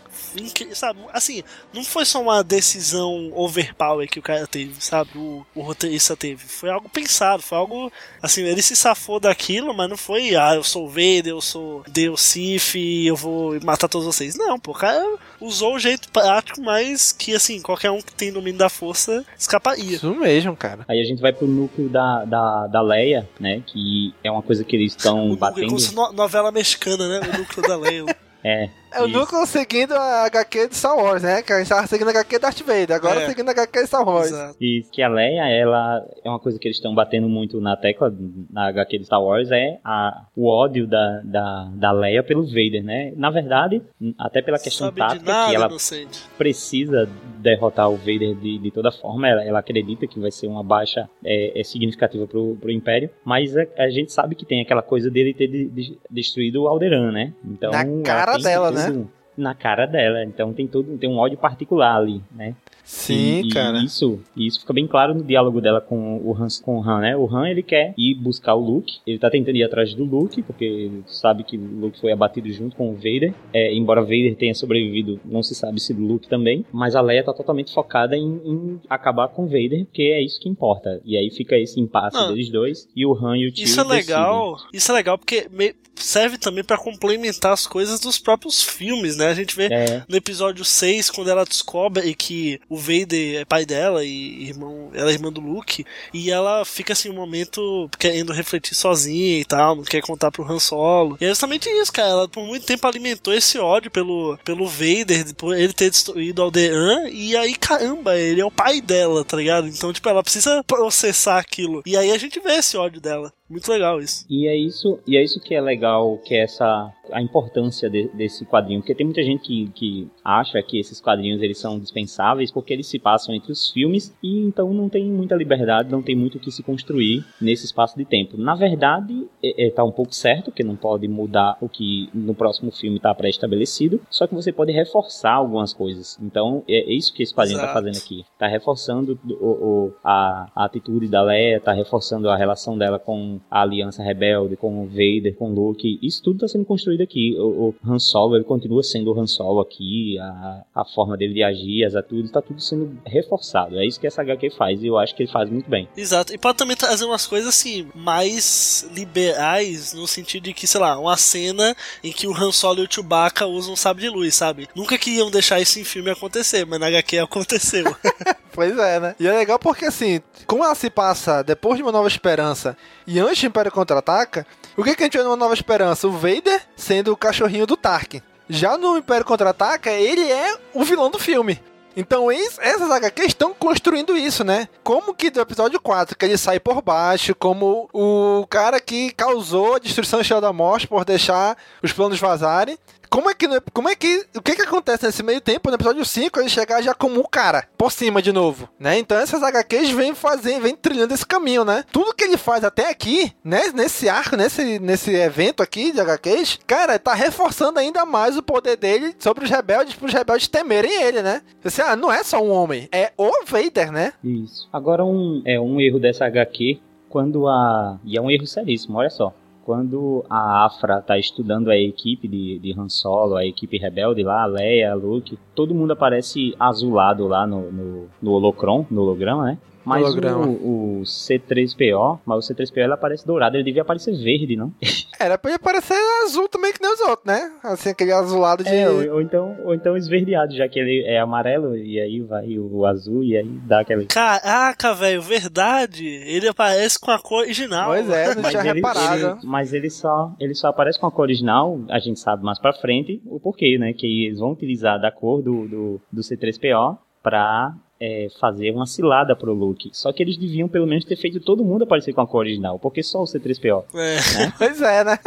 Sabe, assim, não foi só uma decisão overpower que o cara teve, sabe? O, o roteirista teve. Foi algo pensado, foi algo. Assim, ele se safou daquilo, mas não foi, ah, eu sou o Vader, eu sou Deus Sif eu vou matar todos vocês. Não, pô, o cara usou o jeito prático, mas que, assim, qualquer um que tem domínio da força escaparia. Isso mesmo, cara. Aí a gente vai pro núcleo da, da, da Leia, né? Que é uma coisa que eles estão É batendo. como se no- novela mexicana, né? O núcleo da Leia. É. É o isso. núcleo seguindo a HQ de Star Wars, né? Que a gente tava seguindo a HQ Darth Vader, agora É. seguindo a HQ de Star Wars. Exato. E que a Leia, ela é uma coisa que eles estão batendo muito na tecla na HQ de Star Wars, é a, o ódio da, da, da Leia pelo Vader, né? Na verdade, até pela questão Sabe de tática, nada, que ela inocente. precisa derrotar o Vader de, de toda forma, ela, ela acredita que vai ser uma baixa é, é significativa pro, pro Império, mas a, a gente sabe que tem aquela coisa dele ter de- de- destruído o Alderaan, né? Então, Na ela cara dela, todo- né? Na cara dela, então tem todo tem um ódio particular ali, né? Sim, E- e cara. Isso, e isso fica bem claro no diálogo dela com o Han, com o Han, né? O Han, ele quer ir buscar o Luke. Ele tá tentando ir atrás do Luke, porque ele sabe que o Luke foi abatido junto com o Vader. É, embora Vader tenha sobrevivido, não se sabe se o Luke também. Mas a Leia tá totalmente focada em, em acabar com o Vader, porque é isso que importa. E aí fica esse impasse Não. deles dois. E o Han e o Tio Isso é decidem. legal. Isso é legal porque me- serve também pra complementar as coisas dos próprios filmes, né? A gente vê É. no episódio 6 quando ela descobre que o Vader é pai dela e irmão, ela é irmã do Luke, e ela fica assim um momento querendo refletir sozinha e tal, não quer contar pro Han Solo. E é justamente isso, cara. Ela por muito tempo alimentou esse ódio pelo, pelo Vader, por ele ter destruído Alderaan, e aí caramba, ele é o pai dela, tá ligado? Então, tipo, ela precisa processar aquilo. E aí a gente vê esse ódio dela. Muito legal isso. E é isso, e é isso que é legal, que é essa a importância de- desse quadrinho, porque tem muita gente que, que acha que esses quadrinhos eles são dispensáveis porque eles se passam entre os filmes e então não tem muita liberdade, não tem muito o que se construir nesse espaço de tempo. Na verdade, é, é, tá um pouco certo que não pode mudar o que no próximo filme está pré-estabelecido, só que você pode reforçar algumas coisas. Então é, é isso que esse quadrinho está fazendo aqui. Tá reforçando o, o- a, a atitude da Leia, tá reforçando a relação dela com a Aliança Rebelde, com o Vader, com o Luke. Isso tudo tá sendo construído aqui. O, o Han Solo, ele continua sendo o Han Solo aqui, a, a forma dele de agir, as atitudes, tá tudo sendo reforçado. É isso que essa HQ faz e eu acho que ele faz muito bem. Exato. E pode também trazer umas coisas assim, mais liberais, no sentido de que, sei lá, uma cena em que o Han Solo e o Chewbacca usam um sabre de luz, sabe? Nunca queriam deixar isso em filme acontecer, mas na HQ aconteceu. (laughs) Pois é, né? E é legal porque, assim, como ela se passa depois de Uma Nova Esperança e antes do Império Contra-Ataca, o que, que a gente vê numa Nova Esperança? O Vader sendo o cachorrinho do Tarkin. Já no Império Contra-Ataca, ele é o vilão do filme. Então, es- essas HQs estão construindo isso, né? Como que do episódio 4, que ele sai por baixo, como o cara que causou a destruição da Morte por deixar os planos vazarem. Como é que, como é que, o que que acontece nesse meio tempo, no episódio 5, ele chegar já como o cara, por cima de novo, né? Então essas HQs vêm fazendo, vêm trilhando esse caminho, né? Tudo que ele faz até aqui, né, nesse arco, nesse, nesse evento aqui de HQs, cara, tá reforçando ainda mais o poder dele sobre os rebeldes, para os rebeldes temerem ele, né? Você, ah, não é só um homem, é o Vader, né? Isso. Agora um é um erro dessa HQ quando a e é um erro seríssimo, olha só. Quando a Afra tá estudando a equipe de, de Han Solo, a equipe rebelde lá, a Leia, a Luke, todo mundo aparece azulado lá no, no, no holocron, no holograma, né? Mas holograma. o, o C3PO, mas o C3PO ele aparece dourado, ele devia aparecer verde, não? (laughs) Era pra ele parecer azul também que nem os outros, né? Assim, aquele azulado de. É, ou, ou então, ou então esverdeado, já que ele é amarelo, e aí vai o, azul, e aí dá aquele. Caraca, velho, verdade. Ele aparece com a cor original. Pois é, não Mas tinha ele, reparado. ele- mas ele só, ele só aparece com a cor original, a gente sabe mais pra frente o porquê, né? Que eles vão utilizar da cor do, do, do C3PO pra é, fazer uma cilada pro Luke. Só que eles deviam pelo menos ter feito todo mundo aparecer com a cor original, porque só o C3PO. É. (laughs) Pois é, né?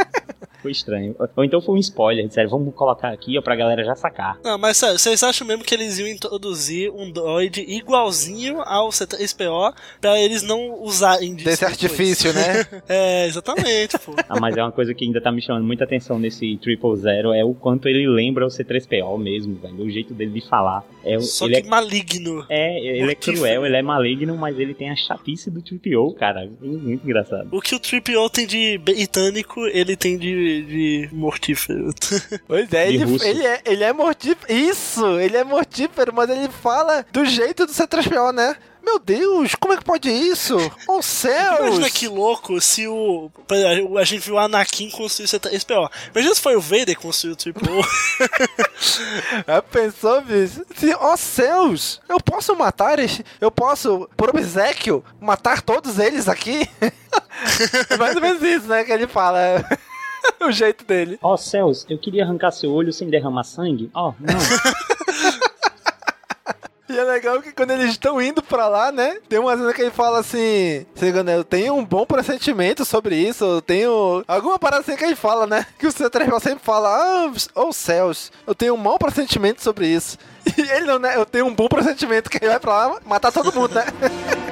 Foi estranho. Ou então foi um spoiler, disseram, vamos colocar aqui ó, pra galera já sacar. Não, mas sério, vocês acham mesmo que eles iam introduzir um droid igualzinho ao C3PO pra eles não usarem disso Desse depois? artifício, né? (laughs) É, exatamente, pô. Ah, mas é uma coisa que ainda tá me chamando muita atenção nesse Triple Zero, é o quanto ele lembra o C3PO mesmo, velho. O jeito dele de falar. É, Só ele que é, maligno. é, ele é cruel, ele é maligno, mas ele tem a chatice do Triple cara. É muito engraçado. O que o 3PO tem de britânico, ele tem de, de mortífero. (laughs) Pois é, De ele, ele é, ele é mortífero. Isso, ele é mortífero, mas ele fala do jeito do C3PO, né? Meu Deus, como é que pode isso? Oh céus! Imagina que louco se o. A gente viu o Anakin construir o C3PO. Imagina se foi o Vader que construiu o 3PO. (laughs) Já pensou, bicho? Se, ó céus! Eu posso matar eles? Eu posso, por obsequio, matar todos eles aqui? (laughs) é mais ou menos isso, né? Que ele fala. (laughs) o jeito dele. Ó céus, eu queria arrancar seu olho sem derramar sangue. Ó, não. E é legal que quando eles estão indo pra lá, né? Tem uma cena que ele fala assim: eu tenho um bom pressentimento sobre isso, eu tenho. Alguma parada assim que ele fala, né? Que o C3PO sempre fala: Ah, oh céus, eu tenho um mau pressentimento sobre isso. (laughs) E ele não, né? Eu tenho um bom pressentimento que ele vai pra lá matar todo mundo, né? (laughs)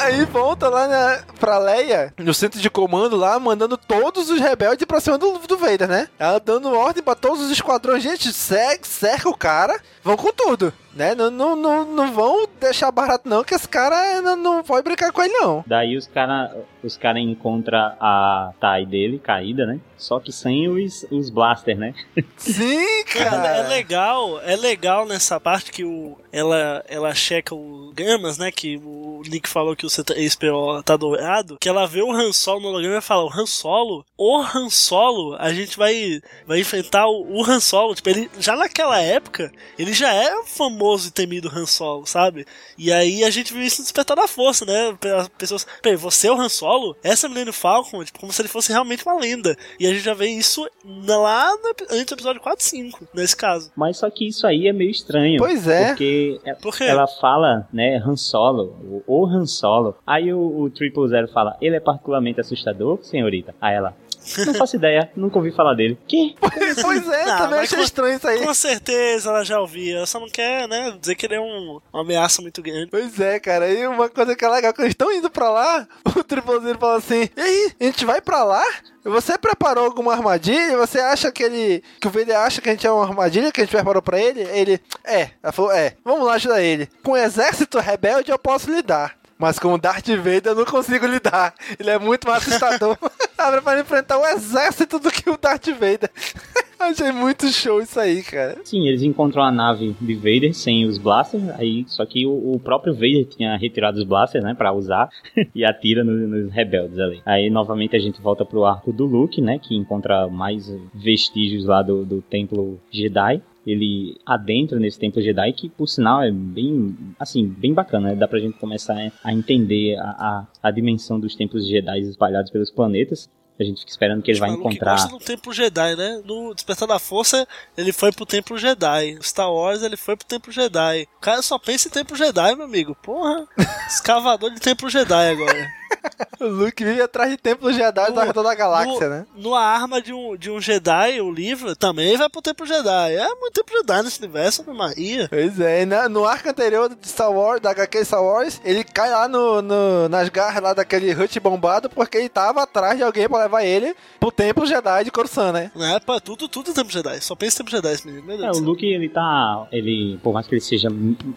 Aí volta lá na, pra Leia, no centro de comando lá, mandando todos os rebeldes pra cima do, do Vader, né? Ela dando ordem pra todos os esquadrões. Gente, segue, cerca o cara, vão com tudo, né? Não, não, não, não vão deixar barato não, que esse cara não, não pode brincar com ele não. Daí os caras os cara encontram a TIE dele caída, né? Só que sem os, os blaster, né? (laughs) Sim, É, é cara. legal, é legal nessa parte que o, ela, ela checa o Gamas, né? Que o Nick falou que o C3PO tá dourado. Que ela vê o Han Solo no holograma e fala: O Han Solo, o Han Solo, a gente vai, vai enfrentar o, o Han Solo. Tipo, ele já naquela época, ele já era o famoso e temido Han Solo, sabe? E aí a gente viu isso no Despertar da Força, né? As pessoas, peraí, você é o Han Solo? Essa é a Millennium Falcon? Tipo, como se ele fosse realmente uma lenda. E a gente já vê isso lá no, antes do episódio 4 e 5, nesse caso. Mas só que isso aí é meio estranho. Pois é. Porque é- Por quê? ela fala, né, Han Solo, o, o Han Solo. Aí o, o Triple Zero fala, ele é particularmente assustador, senhorita? Aí ela, não faço ideia, nunca ouvi falar dele. Que? (laughs) Pois é, Não, também mas achei com- estranho isso aí. Com certeza ela já ouvia, ela só não quer, né, dizer que ele é um, uma ameaça muito grande. Pois é, cara. E uma coisa que é legal, quando eles estão indo pra lá, (laughs) o tripulzinho fala assim: E aí, a gente vai pra lá? Você preparou alguma armadilha? Você acha que ele. que o Vader acha que a gente é uma armadilha que a gente preparou pra ele? Ele. É. Ela falou: É, vamos lá ajudar ele. Com o exército rebelde eu posso lidar. Mas com o Darth Vader eu não consigo lidar. Ele é muito mais assustador. (laughs) (laughs) Abre pra enfrentar o exército do que o Darth Vader. (laughs) Achei muito show isso aí, cara. Sim, eles encontram a nave de Vader sem os blasters, aí só que o, o próprio Vader tinha retirado os blasters, né, pra usar, e atira no- nos rebeldes ali. Aí novamente a gente volta pro arco do Luke, né, que encontra mais vestígios lá do, do templo Jedi. Ele adentra nesse templo Jedi, que por sinal é bem, assim, bem bacana, né? Dá pra gente começar a entender a, a, a dimensão dos templos Jedi espalhados pelos planetas. A gente fica esperando que ele vai Maluco que encontrar... gosta do Templo Jedi, né? No Despertar da Força, ele foi pro Templo Jedi. Star Wars, ele foi pro Templo Jedi. O cara só pensa em Templo Jedi, meu amigo. Porra, (laughs) escavador de Templo Jedi agora. O Luke vive atrás de templos Jedi da toda a galáxia, no, né? No arma de um, de um Jedi, o livro, também vai pro Templo Jedi. É muito Templo Jedi nesse universo, Ave Maria. Pois é, na- no arco anterior de Star Wars, da HQ Star Wars, ele cai lá no, no- nas garras lá daquele Hut bombado porque ele tava atrás de alguém pra levar ele pro templo Jedi de Coruscant, né? É, pá, tudo, tudo Templo Jedi. Só pensa em Templo Jedi esse menino. Meu Deus É, o. Luke, ele tá. Ele, por mais que ele seja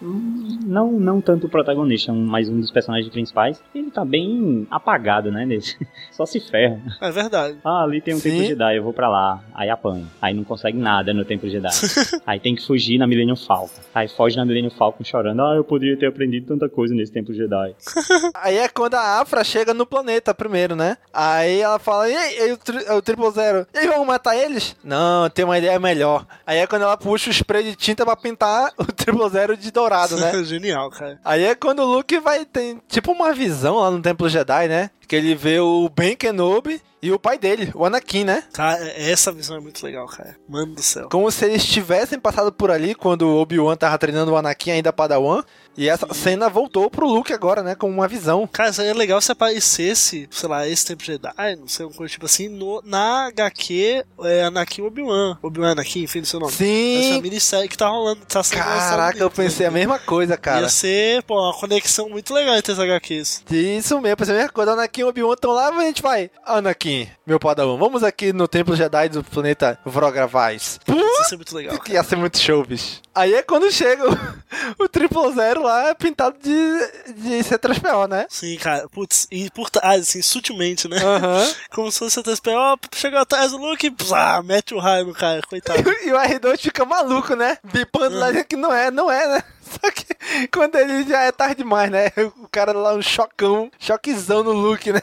não, não tanto o protagonista, um- mas um dos personagens principais, ele tá bem apagado, né? Nesse. (laughs) Só se ferra. É verdade. Ah, ali tem um Sim. Templo Jedi, eu vou pra lá. Aí apanha. Aí não consegue nada no Templo Jedi. (laughs) aí tem que fugir na Millennium Falcon. Aí foge na Millennium Falcon chorando. Ah, eu poderia ter aprendido tanta coisa nesse Templo Jedi. (laughs) Aí é quando a Afra chega no planeta primeiro, né? Aí ela fala, e aí, e o, tri o Triple Zero, e aí vamos matar eles? Não, tem uma ideia melhor. Aí é quando ela puxa o spray de tinta pra pintar o Triple Zero de dourado, né? Genial, cara. Aí é quando o Luke vai ter tipo uma visão lá no Templo Jedi, né? Que ele vê o Ben Kenobi e o pai dele, o Anakin, né? Cara, essa visão é muito legal, cara. Mano do céu. Como se eles tivessem passado por ali quando o Obi-Wan tava treinando o Anakin ainda Padawan. E essa cena voltou pro Luke agora, né? Com uma visão. Cara, seria legal se aparecesse, sei lá, esse tempo Jedi, não sei, uma coisa tipo assim, no, na HQ é, Anakin Obi-Wan. Obi-Wan Anakin, enfim, do seu nome. Sim. Essa minissérie que tá rolando, tá sendo Caraca, eu pensei a mesma coisa, cara. Ia ser, pô, uma conexão muito legal entre as HQs. Isso mesmo, pensei a mesma coisa. Anakin e Obi-Wan estão lá, a gente vai. Anakin, meu padawan, vamos aqui no Templo Jedi do planeta Vrogravais. Isso ia ser muito legal. Ia ser muito show, bicho. Aí é quando chega o, (laughs) o Triple Zero lá, pintado de, de C3PO, né? Sim, cara, putz, e por trás, assim, sutilmente, né? Aham. (laughs) Como se fosse até ó, chegou atrás do Luke e mete o raio no cara, coitado. (laughs) E o R2 fica maluco, né? Bipando lá dizendo que não é, não é, né? (laughs) Só que quando ele já é tarde demais, né? O cara lá, um chocão, choquezão no look, né?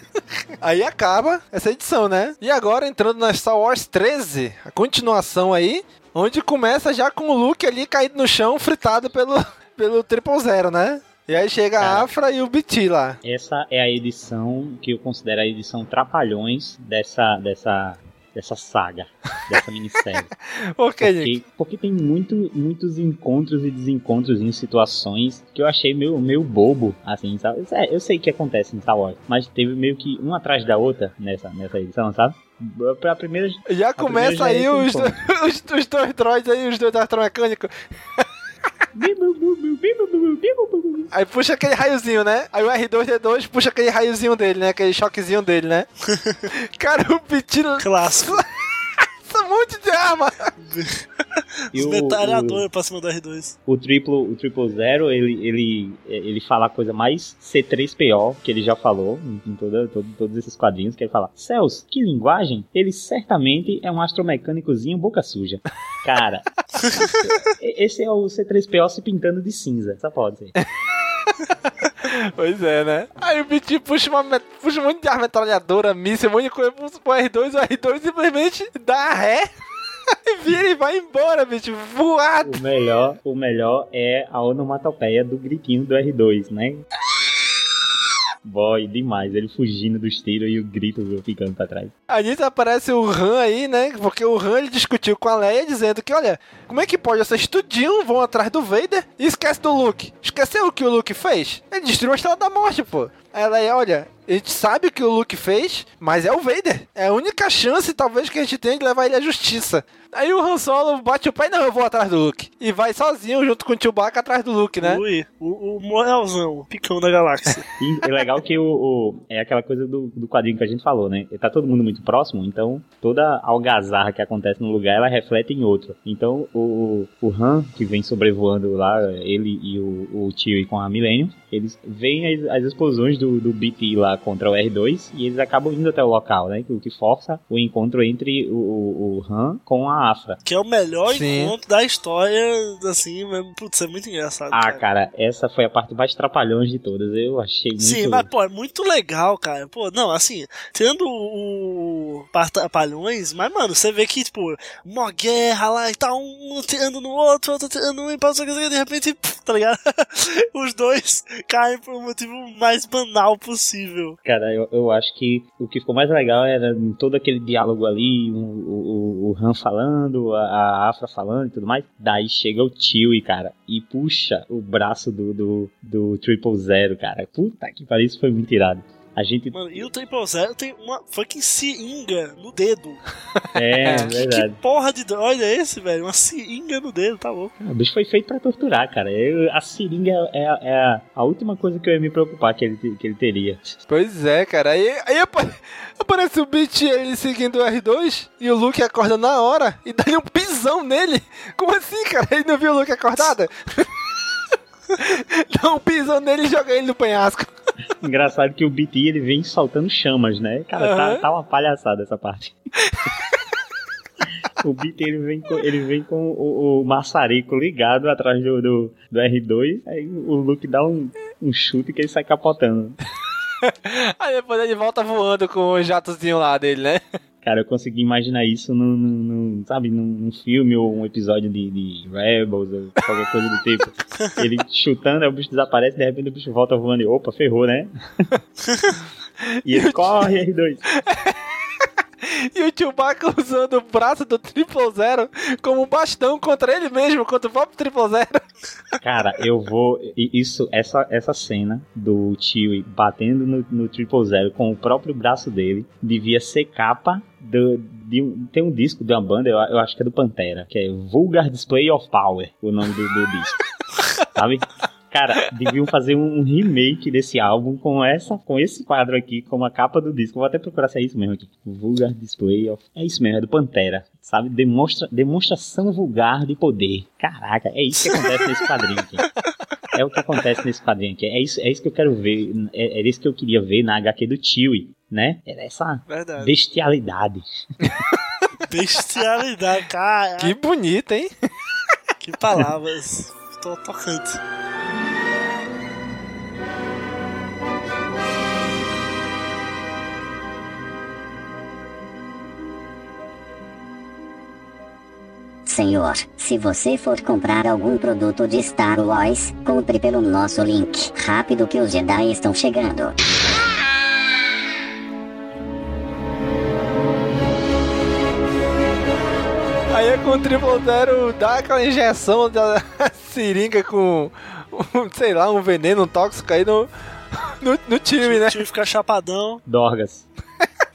Aí acaba essa edição, né? E agora entrando na Star Wars 13, a continuação aí, onde começa já com o Luke ali caído no chão, fritado pelo, pelo Triple Zero, né? E aí chega a Cara. Afra e o BT lá. Essa é a edição que eu considero a edição Trapalhões dessa, dessa, dessa saga, dessa minissérie. (laughs) Nick? Porque, porque tem muito, muitos encontros e desencontros em situações que eu achei meio, meio bobo, assim, sabe? É, eu sei que acontece em Star Wars, mas teve meio que um atrás da outra nessa, nessa edição, sabe? Pra primeira. Já a começa primeira aí é os, esse encontro. (laughs) os, os dois droids aí, os dois astromecânicos. Aí puxa aquele raiozinho, né? Aí o R2D2 puxa aquele raiozinho dele, né? Aquele choquezinho dele, né? (laughs) Cara, o Pitino. Clássico. (laughs) Esse monte de arma! (laughs) (laughs) E Os o- metralhadores pra cima do R2. O triplo, o triple zero, ele, ele, ele fala a coisa mais C3PO que ele já falou em, em toda, todo- todos esses quadrinhos, que ele fala, Céus, que linguagem? Ele certamente é um astromecânicozinho boca suja. (laughs) Cara, esse é o C3PO se pintando de cinza, só pode ser. (laughs) Pois é, né? Aí o BT puxa, uma, puxa um monte de metralhadora, míssil, um monte de coisa pro R2, o R2 simplesmente dá ré. (laughs) vira e vai embora, bicho, voado. O melhor, o melhor é a onomatopeia do gritinho do R2, né? Boy, demais. Ele fugindo dos tiros e o grito ficando pra trás. Nisso aparece o Han aí, né? Porque o Han ele discutiu com a Leia dizendo que, olha, como é que pode vocês tudinho vão atrás do Vader e esquece do Luke? Esqueceu o que o Luke fez? Ele destruiu a Estrela da Morte, pô. Aí a Leia, olha, a gente sabe o que o Luke fez, mas é o Vader. É a única chance, talvez, que a gente tem de levar ele à justiça. Aí o Han Solo bate o pé e não, eu vou atrás do Luke. E vai sozinho, junto com o Chewbacca, atrás do Luke, né? Ui, o, o moralzão, o picão da galáxia. (laughs) E é legal que o, o- é aquela coisa do, do quadrinho que a gente falou, né? Tá todo mundo muito próximo, então toda algazarra que acontece no lugar, ela reflete em outro. Então o, o Han, que vem sobrevoando lá, ele e o, o Chewie com a Millennium, eles veem as, as explosões do, do BT lá contra o R2 e eles acabam indo até o local, né? O que força o encontro entre o, o, o Han com a Afra. Que é o melhor Sim. encontro da história, assim, mas, putz, é muito engraçado. Ah, cara. cara, essa foi a parte mais trapalhões de todas. Eu achei muito. Sim, mas, pô, é muito legal, cara. Pô, não, assim, tendo o Partalhões, mas, mano, você vê que, tipo, uma guerra lá e tá um atirando no outro, outro atirando no outro, e que, de repente, pff, tá ligado? (laughs) Os dois caem por um motivo mais banal possível. Cara, eu, eu acho que o que ficou mais legal era todo aquele diálogo ali, o, o, o Han falando, a, a Afra falando e tudo mais. Daí chega o Chewie, cara, e puxa o braço do, do, do Triple Zero, cara. Puta que pariu, isso foi muito irado. A gente. Mano, e o Triple Zero tem uma fucking seringa no dedo. (laughs) É, (laughs) Que verdade. porra de droid é esse, velho? Uma seringa no dedo, tá louco. Ah, O bicho foi feito pra torturar, cara. Eu- a seringa é, a- é a, a última coisa que eu ia me preocupar que ele, que ele teria. Pois é, cara. Aí, aí apa- aparece o BT ele seguindo o R2 e o Luke acorda na hora e dá um pisão nele. Como assim, cara? Ele não viu o Luke acordado? (laughs) dá um pisão nele e joga ele no penhasco. (laughs) Engraçado que o BT ele vem soltando chamas, né? Cara, tá, Aham. tá uma palhaçada essa parte. (laughs) o BT ele vem com, ele vem com o, o maçarico ligado atrás do, do, do R2. Aí o Luke dá um, um chute que ele sai capotando. (laughs) Aí depois ele volta voando com o jatozinho lá dele, né? Cara, eu consegui imaginar isso num, num- sabe, num, num filme ou um episódio de, de Rebels ou qualquer coisa do tipo. (laughs) Ele chutando, aí o bicho desaparece, de repente o bicho volta voando e opa, ferrou, né? (laughs) e ele corre, R2. (laughs) (laughs) E o Chewbacca usando o braço do Triple Zero como um bastão contra ele mesmo, contra o próprio Triple Zero. (laughs) Cara, eu vou. Isso, essa, essa cena do Chewie batendo no, no Triple Zero com o próprio braço dele devia ser capa do, de um, tem um disco de uma banda, eu, eu acho que é do Pantera, que é Vulgar Display of Power, o nome do, do disco. (laughs) Sabe? Cara, deviam fazer um, remake desse álbum com essa, com esse quadro aqui, como a capa do disco. Vou até procurar se é isso mesmo aqui. Vulgar Display of. É isso mesmo, é do Pantera. Sabe? Demonstra, demonstração vulgar de poder. Caraca, é isso que acontece nesse quadrinho aqui. É o que acontece nesse quadrinho aqui. É isso, é isso que eu quero ver. É, é isso que eu queria ver na HQ do Chewie, né? Era essa Verdade. bestialidade. (laughs) Bestialidade, cara. Que bonito, hein? Que palavras. Tô tocante. Senhor, se você for comprar algum produto de Star Wars, compre pelo nosso link. Rápido que os Jedi estão chegando. Aí é com o Triple Zero dá aquela injeção da (laughs) seringa com, um, sei lá, um veneno, um tóxico aí no, no, no time, né? O time fica chapadão. Dorgas.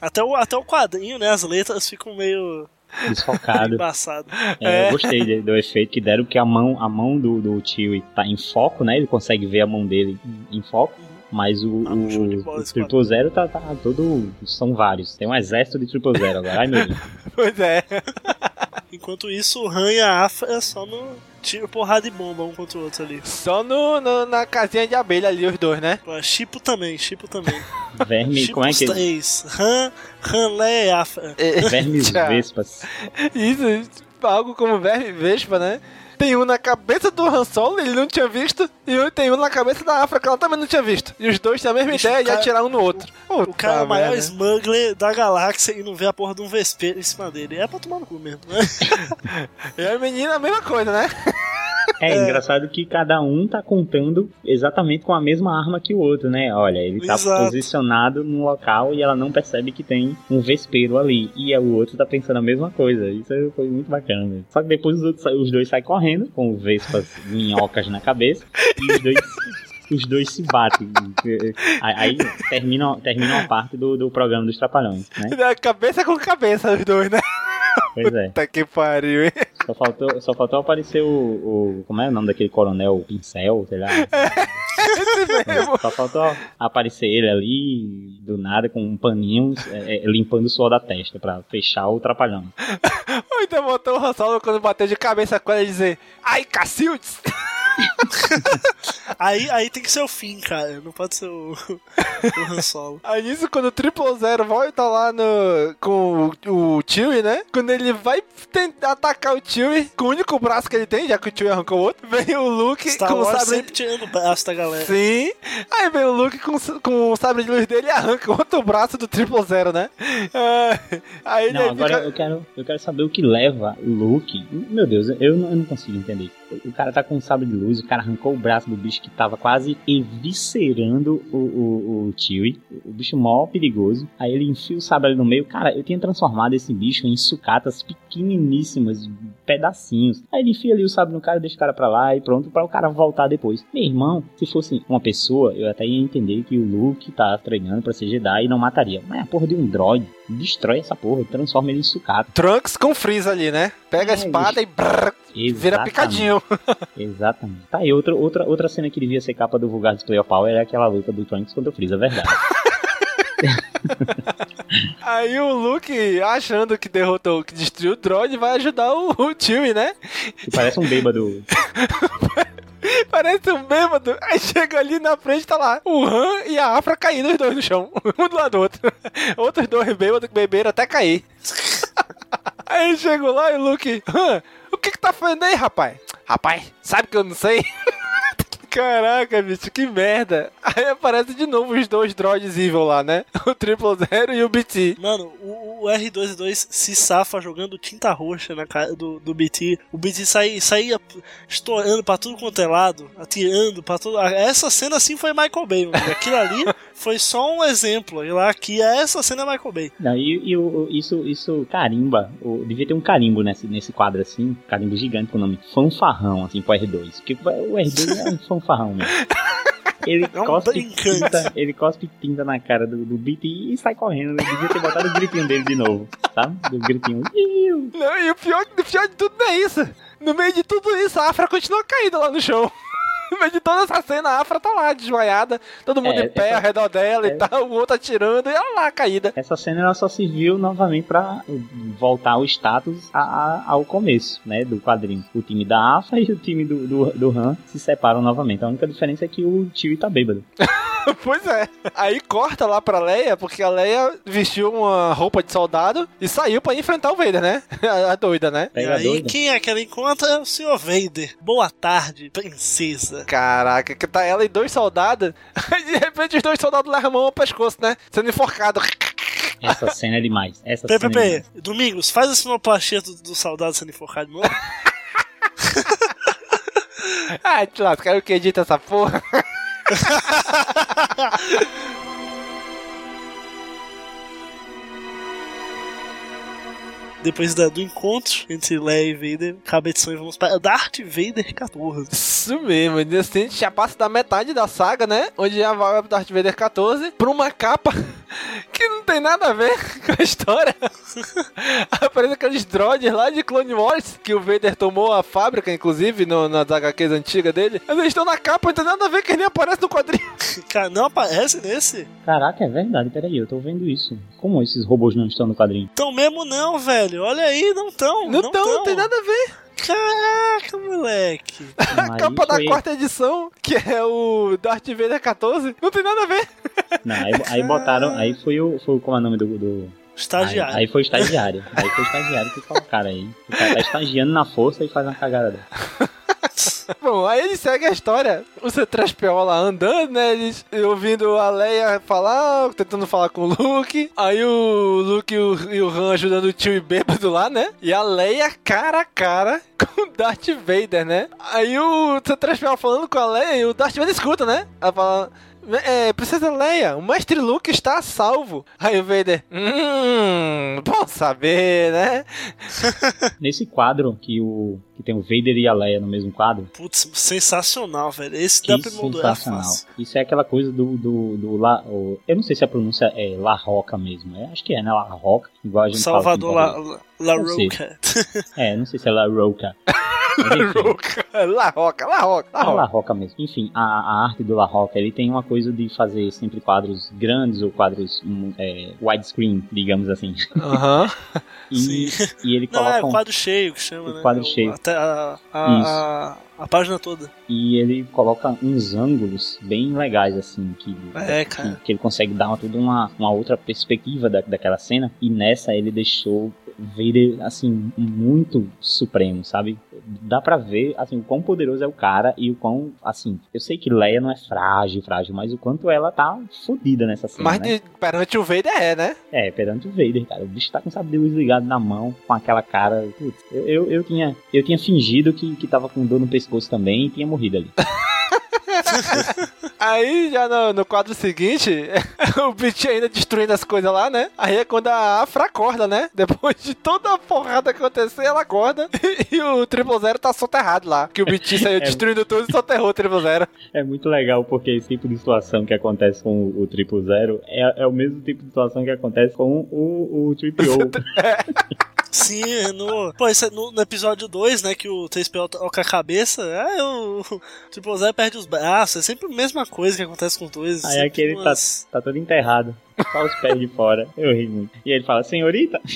Até o, até o quadrinho, né? As letras ficam meio Desfocado. (laughs) embaçado. É, Eu gostei de- do efeito que deram, porque a mão, a mão do, do Chewie tá em foco, né? Ele consegue ver a mão dele em foco. Mas o, Ah, o, bola o Triple Zero tá, tá todo. São vários. Tem um exército de Triple Zero agora. Ai meu Deus. (laughs) Pois é. (laughs) Enquanto isso, o Han e a Afra é só no tiro porrada de bomba um contra o outro ali. Só no, no- na casinha de abelha ali, os dois, né? Chipo também, Chipo também. (laughs) Verme, Chipo como é que é? três. Han, Han, Lé e Afra. Vermes Tchau. Vespas. Isso, algo como verme vespa, né? Tem um na cabeça do Han Solo, ele não tinha visto, e tem um na cabeça da Afra, que ela também não tinha visto. E os dois têm a mesma Bicho, ideia o cara- de atirar um no outro. O cara é o maior smuggler da galáxia e não vê a porra de um vespeiro em cima dele. É pra tomar no cu mesmo, né? (laughs) E a menina, a mesma coisa, né? (laughs) É, engraçado que cada um tá contando exatamente com a mesma arma que o outro, né? Olha, ele tá Exato. posicionado num local e ela não percebe que tem um vespeiro ali. E o outro tá pensando a mesma coisa. Isso foi muito bacana. Só que depois os, outros, os dois saem correndo, com vespas minhocas na cabeça, e os dois. Os dois se batem. Aí, aí termina, termina uma parte do, do programa dos Trapalhões, né? Cabeça com cabeça, os dois, né? Pois é. Puta que pariu, hein? Só faltou, só faltou aparecer o, o. Como é o nome daquele coronel? Pincel, sei lá. (laughs) Só faltou aparecer ele ali, do nada, com um paninho, é, é, limpando o suor da testa pra fechar o trapalhão. (laughs) Ou então botou o Han Solo quando bateu de cabeça com ela e dizer Ai, Cacildes! (laughs) (laughs) Aí, aí tem que ser o fim, cara. Não pode ser o, o Han Solo. Aí nisso, quando o Triple Zero volta lá no, com o, o Chewie, né? Quando ele vai tentar atacar o Chewie com o único braço que ele tem, já que o Chewie arrancou o outro, (laughs) vem o Luke Star com o sabre... sempre tirando o braço da galera. Sim. Aí vem o Luke com, com o sabre de luz dele e arranca o outro braço do Triple Zero, né? Ah, aí ele Não, agora fica... eu quero, eu quero saber o que leva o Luke. Meu Deus, eu eu não consigo entender. O cara tá com um sabre de luz, o cara arrancou o braço do bicho que tava quase eviscerando o, o, o Chewie. O bicho mó perigoso. Aí ele enfia o sabre ali no meio. Cara, eu tinha transformado esse bicho em sucatas pequeniníssimas, pedacinhos. Aí ele enfia ali o sabre no cara, deixa o cara pra lá e pronto, para o cara voltar depois. Meu irmão, se fosse uma pessoa, eu até ia entender que o Luke tá treinando pra ser Jedi e não mataria. Mas a porra de um droid, destrói essa porra, transforma ele em sucata. Trunks com Freeza ali, né? Pega a É, espada e brrr, vira picadinho. (laughs) Exatamente. Tá aí, outra, outra, outra cena que devia ser capa do Vulgar Display of Power é aquela luta do Trunks contra o Freeza, é verdade. (laughs) Aí o Luke, achando que derrotou, que destruiu o droid, vai ajudar o, o Chewie, né? Que parece um bêbado. (laughs) Parece um bêbado. Aí chega ali na frente, tá lá o Han e a Afra caindo os dois no chão. (laughs) Um do lado do outro. (laughs) Outros dois bêbados que beberam até cair. (laughs) Aí chegou lá e o Luke, Han, o que que tá fazendo aí, rapaz? Rapaz, sabe que eu não sei? Caraca, bicho, que merda. Aí aparece de novo os dois droids evil lá, né? (laughs) O Triple Zero e o BT. Mano, o, o R22 se safa jogando tinta roxa na cara do, do BT. O BT sai, saía estourando pra tudo quanto é lado, atirando pra tudo. Essa cena assim foi Michael Bay, mano. Aquilo ali (laughs) foi só um exemplo. E lá aqui, essa cena é Michael Bay. Não, e, e o, isso, isso carimba. O, devia ter um carimbo nesse, nesse quadro assim, carimbo gigante com o nome fanfarrão, assim, pro R2. Porque o R2 é um (laughs) fanfarrão mesmo. Ele (laughs) É um cospe tinta, ele cospe tinta na cara do, do BT e sai correndo. Ele devia ter botado o gritinho dele de novo, sabe? Do gritinho. Não, e o pior, o pior de tudo não é isso. No meio de tudo isso, a Afra continua caída lá no chão. (laughs) No meio de toda essa cena, a Afra tá lá, desmaiada, todo mundo É, em pé essa- ao redor dela e tal, o outro atirando, e ela lá caída. Essa cena ela só serviu novamente pra voltar o status a- a- ao começo, né, do quadrinho. O time da AFA (laughs) e o time do, do, do Han se separam novamente. A única diferença é que o tio tá bêbado. (laughs) pois é. Aí corta lá pra Leia, porque a Leia vestiu uma roupa de soldado e saiu pra enfrentar o Vader, né? A, a doida, né? E aí, quem é que ela encontra? É o Sr. Vader. Boa tarde, princesa. Caraca, que tá ela e dois soldados. Aí (laughs) de repente os dois soldados levam a mão ao pescoço, né? Sendo enforcado. Essa cena é demais. Essa cena é. Domingos, faz a sinoplastia do, do soldado sendo enforcado de novo. (laughs) ah, te lascar, que edita essa porra. (laughs) Depois da- do encontro entre Leia e Vader, acaba a edição e vamos para Darth Vader 14. Isso mesmo, assim a gente já passa da metade da saga, né? Onde já vai pro Darth Vader 14 pra uma capa (laughs) que não tem nada a ver (laughs) com a história. (laughs) Aparece aqueles droids lá de Clone Wars que o Vader tomou a fábrica, inclusive, no, nas HQs antigas dele. Mas eles estão na capa, não tem nada a ver que nem aparecem no quadrinho. Cara, não aparece nesse? Caraca, é verdade. Peraí, eu tô vendo isso. Como esses robôs não estão no quadrinho? Tão mesmo não, velho. Olha aí, não tão. Não tão, não tem nada a ver. Caraca, moleque. A capa da quarta edição, que é o Darth Vader 14, não tem nada a ver. Não, aí, aí botaram. Aí foi o. Foi, o- como é o nome do. do... Estagiário. Aí, aí foi o estagiário. Aí foi o estagiário que colocaram aí. O cara tá estagiando na força e faz uma cagada dessa. (laughs) Bom, aí ele segue a história. O C3PO lá andando, né? Eles ouvindo a Leia falar, tentando falar com o Luke. Aí o Luke e o, Han ajudando o tio e bêbado lá, né? E a Leia cara a cara (laughs) com o Darth Vader, né? Aí o C3PO falando com a Leia e o Darth Vader escuta, né? Ela fala. É, Princesa Leia, o mestre Luke está a salvo. Aí o Vader, hum, bom saber, né? (laughs) Nesse quadro que o. que tem o Vader e a Leia no mesmo quadro. Putz, sensacional, velho. Esse Que dá pra moldurar sensacional. fácil. Isso é aquela coisa do. do, do La, o- eu não sei se a pronúncia é La Roca mesmo. É, acho que é, né? La Roca. Igual a gente Salvador fala em La. La, La. Roca. É, não sei se é La Roca. (laughs) (laughs) La Roca, La Roca, La é La Roca. Roca mesmo. Enfim, a, a arte do La Roca, ele tem uma coisa de fazer sempre quadros grandes ou quadros hum, é, widescreen, digamos assim. Aham. (laughs) (laughs) E, e ele Não, coloca é um- quadro cheio que chama, o né? quadro O- cheio. Até a, a, a, página toda. e ele coloca uns ângulos bem legais, assim, que, É, que, cara. que ele consegue dar uma, toda uma, uma outra perspectiva da, daquela cena. E nessa ele deixou Vader, assim, muito supremo, sabe? Dá pra ver, assim, o quão poderoso é o cara e o quão, assim, eu sei que Leia não é frágil, frágil, mas o quanto ela tá fodida nessa cena, Mas né? perante o Vader é, né? É, perante o Vader, cara. O bicho tá com o sabre ligado na mão, com aquela cara. Putz, eu, eu, eu tinha, eu tinha fingido que, que tava com dor no pescoço também e tinha morrido ali. (laughs) Aí já no, no quadro seguinte, (laughs) o Beat ainda destruindo as coisas lá, né? Aí é quando a Afra acorda, né? (laughs) Depois de toda a porrada acontecer, ela acorda (laughs) e o Triple Zero tá soterrado lá. Que o Beat saiu É. destruindo tudo e soterrou o Triple Zero. É muito legal porque esse tipo de situação que acontece com o, o Triple Zero é, é o mesmo tipo de situação que acontece com o, o Triple O. Sim, é no. Pô, isso é no, no episódio 2, né? Que o 3PO toca a cabeça. É, (laughs) o, o Triple Zero perde os braços. É sempre a mesma coisa que acontece com dois. Aí aquele tá, umas- tá todo enterrado. Só os pés de fora. Eu ri muito. E ele fala, senhorita? (laughs)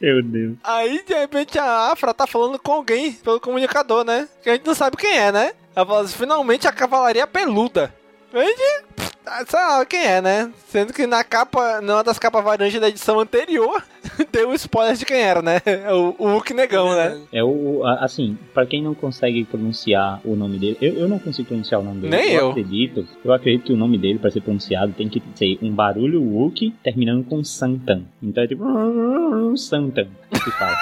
Meu Deus. Aí, de repente, a Afra tá falando com alguém pelo comunicador, né? Que a gente não sabe quem é, né? Ela fala assim, finalmente a cavalaria peluda. A gente, ah, lá quem é, né? Sendo que na capa, numa das capas laranjas da edição anterior, (laughs) deu o spoiler de quem era, né? É O, o Hulk Negão, né? É o. a- Assim, pra quem não consegue pronunciar o nome dele, eu, eu não consigo pronunciar o nome dele. Nem eu. acredito. Eu acredito que o nome dele, pra ser pronunciado, tem que ser um barulho Wookie terminando com Santan. Então é tipo. (laughs) Santan. Que fala.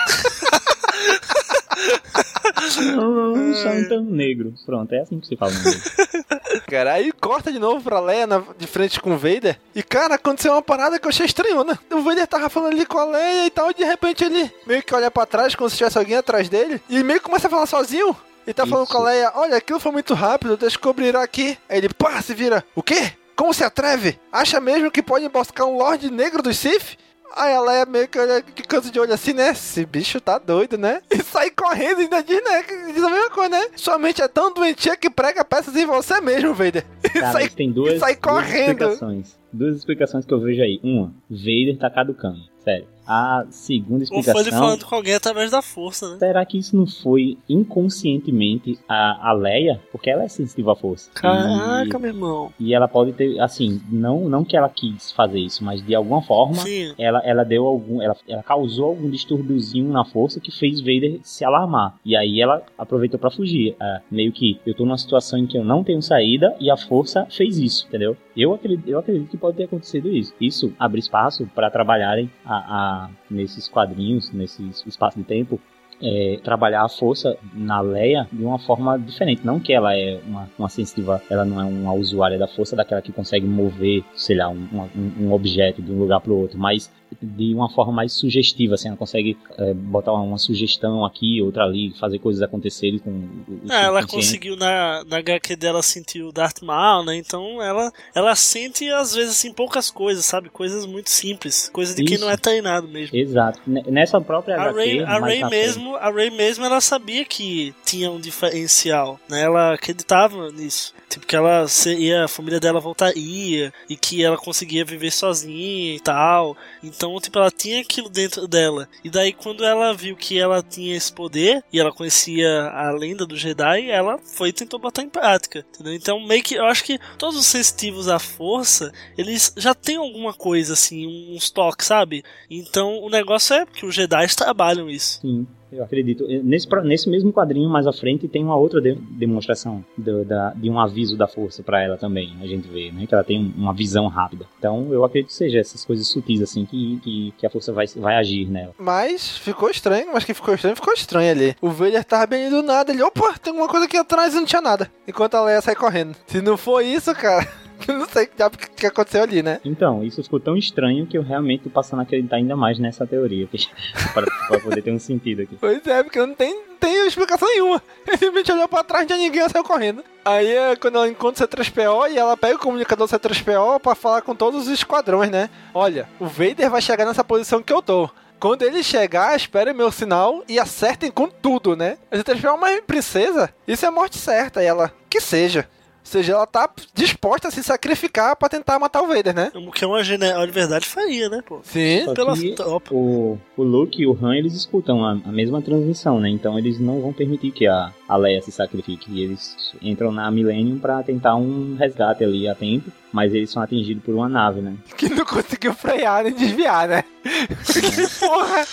(laughs) Santan negro. Pronto, é assim que se fala o nome dele. Cara, aí corta de novo pra Leia na- de frente com o Vader. E, cara, aconteceu uma parada que eu achei estranhona. O Vader tava falando ali com a Leia e tal, e de repente ele meio que olha pra trás, como se tivesse alguém atrás dele, e meio que começa a falar sozinho. E tá falando com a Leia, olha, aquilo foi muito rápido, descobrirá aqui. Aí ele, pá, se vira. O quê? Como se atreve? Acha mesmo que pode emboscar um Lorde Negro dos Sith? Aí a Leia meio que olha de canto de olho assim, né? Esse bicho tá doido, né? (laughs) E sai correndo e ainda diz, né? que Diz a mesma coisa, né? Sua mente é tão doentia que prega peças em você mesmo, Vader. (laughs) E Cara, sai, tem duas, e sai duas correndo. explicações. Duas explicações que eu vejo aí. Uma, Vader tá caducando. Sério. A segunda explicação. ele falando com alguém através da força, né? Será que isso não foi inconscientemente a, a Leia? Porque ela é sensitiva à força. Caraca, E, meu irmão. e ela pode ter, assim, não, não que ela quis fazer isso, mas de alguma forma Sim. ela, ela deu algum. Ela, ela causou algum distúrbiozinho na força que fez Vader se alarmar. E aí ela aproveitou pra fugir. É, meio que eu tô numa situação em que eu não tenho saída e a força fez isso, entendeu? Eu acredito, eu acredito que pode ter acontecido isso. Isso abre espaço para trabalharem a, a- nesses quadrinhos, nesse espaço de tempo, é, trabalhar a força na Leia de uma forma diferente. Não que ela é uma, uma sensitiva, ela não é uma usuária da força, daquela que consegue mover, sei lá, um, um, um objeto de um lugar para o outro, mas de uma forma mais sugestiva, assim, ela consegue é, botar uma, uma sugestão aqui, outra ali, fazer coisas acontecerem com o, o É, ela conseguiu na, na HQ dela sentir o Darth Maul, né? Então ela, ela sente às vezes assim poucas coisas, sabe? Coisas muito simples, coisa de quem Isso. não é treinado mesmo. Exato. Nessa própria A HQ, Ray, a Ray mesmo, a Ray mesmo, ela sabia que tinha um diferencial, né? Ela acreditava nisso. Tipo, que ela seria, a família dela voltaria e que ela conseguia viver sozinha e tal. Então, tipo, ela tinha aquilo dentro dela. E daí, quando ela viu que ela tinha esse poder e ela conhecia a lenda do Jedi, ela foi e tentou botar em prática, entendeu? Então, meio que eu acho que todos os sensitivos à força, eles já têm alguma coisa assim, uns toques, sabe? Então, o negócio é que os Jedi trabalham isso. Sim, eu acredito. Nesse, pro- nesse mesmo quadrinho mais à frente tem uma outra de- demonstração do- da- de um aviso da força pra ela também. A gente vê, né? Que ela tem um- uma visão rápida. Então eu acredito que seja essas coisas sutis assim que, que, que a força vai, vai agir nela. Mas ficou estranho, mas que ficou estranho, ficou estranho ali. O Vader tava bem do nada, ele, opa, tem alguma coisa aqui atrás e não tinha nada. Enquanto a Leia sai correndo. Se não for isso, cara, (laughs) eu não sei o que aconteceu ali, né? Então, isso ficou tão estranho que eu realmente tô passando a acreditar ainda mais nessa teoria. (laughs) para, para poder ter um sentido aqui. Pois é, porque não tem, não tem explicação nenhuma. (laughs) Ele simplesmente olhou pra trás, tinha ninguém e saiu correndo. Aí é quando ela encontra o C3PO e ela pega o comunicador C3PO pra falar com todos os esquadrões, né? Olha, o Vader vai chegar nessa posição que eu tô. Quando ele chegar, esperem meu sinal e acertem com tudo, né? A C3PO, mas princesa, isso é morte certa. E ela, que seja. Ou seja, ela tá disposta a se sacrificar pra tentar matar o Vader, né? O que uma general de verdade faria, né, pô? Sim. Só Pela que tropa. o, o Luke e o Han, eles escutam a, a mesma transmissão, né? Então eles não vão permitir que a, a Leia se sacrifique. E eles entram na Millennium pra tentar um resgate ali a tempo, mas eles são atingidos por uma nave, né? Que não conseguiu frear nem desviar, né? (laughs) que porra!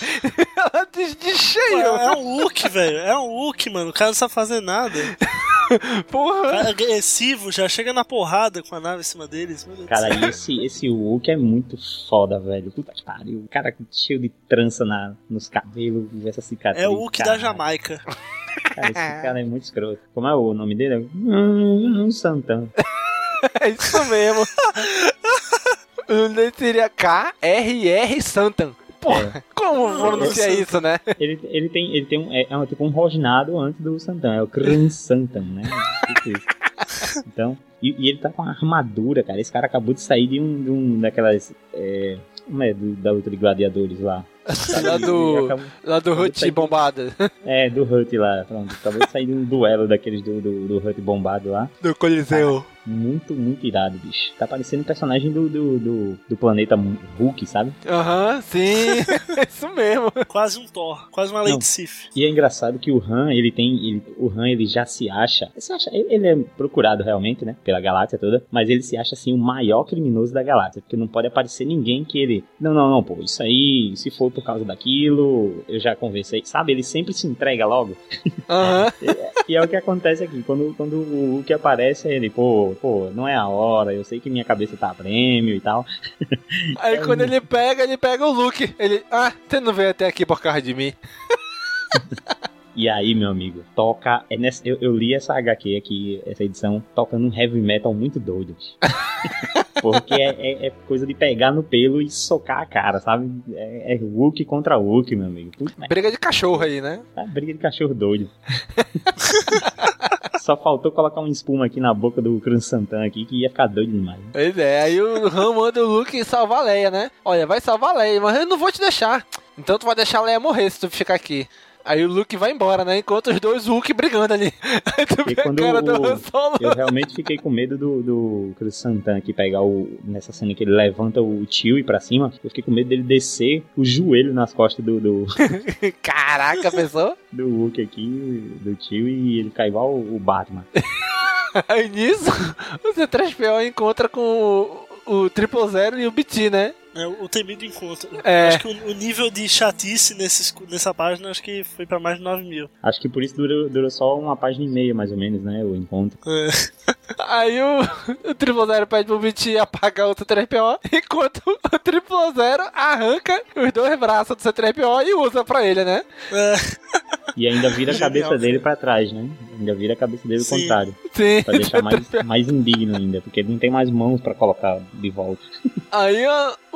Ela descheio! É um Hulk, velho. É um Hulk, mano. O cara não sabe fazer nada. (laughs) Porra! Cara agressivo, já chega na porrada com a nave em cima deles. Meu Deus do Cara, céu. e esse, esse Hulk é muito foda, velho. Puta que pariu. O cara cheio de trança na, nos cabelos, essa cicatriz. É o Hulk da. Jamaica. Cara, esse (laughs) cara é muito escroto. Como é o nome dele? Hum, Santana. (laughs) É isso mesmo. O nome seria K-R-R Santan. Porra, como pronuncia Santan. isso, né? Ele, ele tem, ele tem um, é, é tipo um rosnado antes do Santana, é o Kran Santan, né? Tipo isso. Então, e, e ele tá com uma armadura, cara. Esse cara acabou de sair de um, de um daquelas. É, como é? Do, da luta de gladiadores lá. Lá do, Ele acabou- lá do Hut sair- bombada. É, do Hut lá. Pronto, acabou de sair de um duelo daqueles do, do, do Hut bombado lá. Do Coliseu. Muito, muito irado, bicho. Tá parecendo um personagem do, do, do, do planeta Hulk, sabe? Aham, sim. (laughs) (laughs) Isso mesmo. Quase um Thor, quase uma Lady Sif. E é engraçado que o Han, ele tem. Ele, o Han, ele já se acha, se acha. Ele é procurado realmente, né? Pela galáxia toda. Mas ele se acha assim o maior criminoso da galáxia. Porque não pode aparecer ninguém que ele. Não, não, não, pô. Isso aí, se for por causa daquilo, eu já conversei. Sabe? Ele sempre se entrega logo. Aham. (laughs) e, e é o que acontece aqui. Quando, quando o Hulk aparece, ele, pô, pô, não é a hora. Eu sei que minha cabeça tá a prêmio e tal. (laughs) Aí quando ele pega, ele pega o Luke. Ele, ah, você não veio até aqui por causa de mim. (laughs) E aí, meu amigo, toca. É nessa, eu, eu, li essa HQ aqui, essa edição, toca num heavy metal muito doido. (laughs) Porque é, é, é, coisa de pegar no pelo e socar a cara, sabe? É, é Hulk contra Hulk, meu amigo. Puta, briga de cachorro aí, né? É briga de cachorro doido. Só faltou colocar um espuma aqui na boca do Cruz Santana aqui, que ia ficar doido demais. Pois é, aí o Han manda o Luke salvar a Leia, né? Olha, vai salvar a Leia, mas eu não vou te deixar. Então tu vai deixar a Leia morrer se tu ficar aqui. Aí o Luke vai embora, né? Enquanto os dois Hulk brigando ali. (laughs) Aí tu quando o, eu realmente fiquei com medo do, do Chris Santana aqui pegar o. Nessa cena que ele levanta o tio e pra cima. Eu fiquei com medo dele descer o joelho nas costas do. do (laughs) Caraca, pessoa? (laughs) do Hulk aqui, do tio, e ele cai igual o Batman. Aí nisso, o C3PO encontra com o, o Triple Zero e o BT, né? É, o temido encontro. É. Acho que o, o, nível de chatice nesses, nessa página acho que foi pra mais de 9 mil. Acho que por isso durou, durou só uma página e meia, mais ou menos, né? O encontro. É. (laughs) Aí o, o Triple Zero pede pro Viti apagar o C3PO, enquanto o Triple Zero arranca os dois braços do C3PO e usa pra ele, né? É. E ainda vira a cabeça dele pra trás, né? Ainda vira a cabeça dele ao contrário. Sim. Pra deixar mais, (laughs) mais indigno ainda, porque ele não tem mais mãos pra colocar de volta. Aí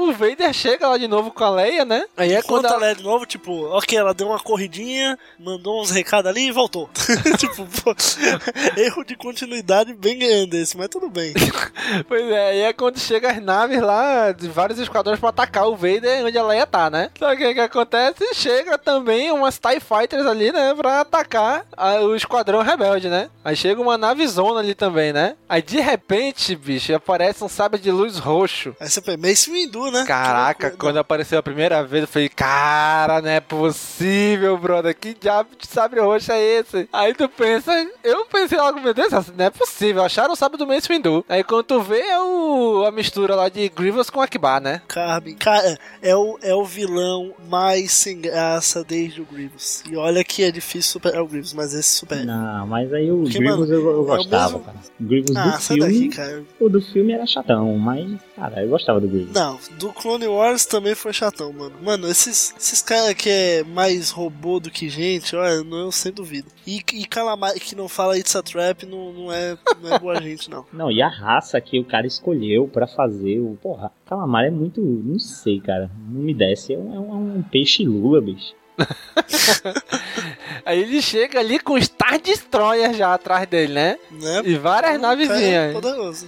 o Vader chega lá de novo com a Leia, né? Aí é quando a Leia de novo, tipo, ok, ela deu uma corridinha, mandou uns recados ali e voltou. (laughs) tipo, pô, (laughs) erro de continuidade bem grande esse, mas tudo bem. (laughs) pois é, aí é quando chega as naves lá, de vários esquadrões pra atacar o Vader onde a Leia tá, né? Só que o que acontece? Chega também umas TIE Fighters ali, né? Pra atacar a, o esquadrão rebelde, né? Aí chega uma nave zona ali também, né? Aí de repente, bicho, aparece um sabre de luz roxo. Aí você pensa, Mace Windu, né? Caraca, quando apareceu a primeira vez, eu falei, cara, não é possível, brother. Que diabo de sabre roxo é esse? Aí tu pensa, eu pensei logo, meu Deus, não é possível. Acharam o sabre do Mace Windu. Aí quando tu vê, é o, a mistura lá de Grievous com Akbar, né? Carbin, cara, é o, é o vilão mais sem graça desde o Grievous. E olha que é difícil superar o Grievous, mas esse supera. Não, mas aí o Porque, Grievous mano, eu, eu gostava, é mesmo... cara. O Grievous ah, do filme, daqui, cara. o do filme era chatão, mas, cara, eu gostava do Grievous. Não, do Clone Wars também foi chatão, mano. Mano, esses, esses caras que é mais robô do que gente, olha, não, eu sem dúvida. E, e Calamar que não fala It's a Trap não, não, é, não é boa gente, não. (laughs) Não, e a raça que o cara escolheu para fazer o. Porra, Calamar é muito. Não sei, cara. Não me desce. É um, é um peixe lula, bicho. (laughs) Aí ele chega ali com Star Destroyer já atrás dele, né? né? E várias navezinhas.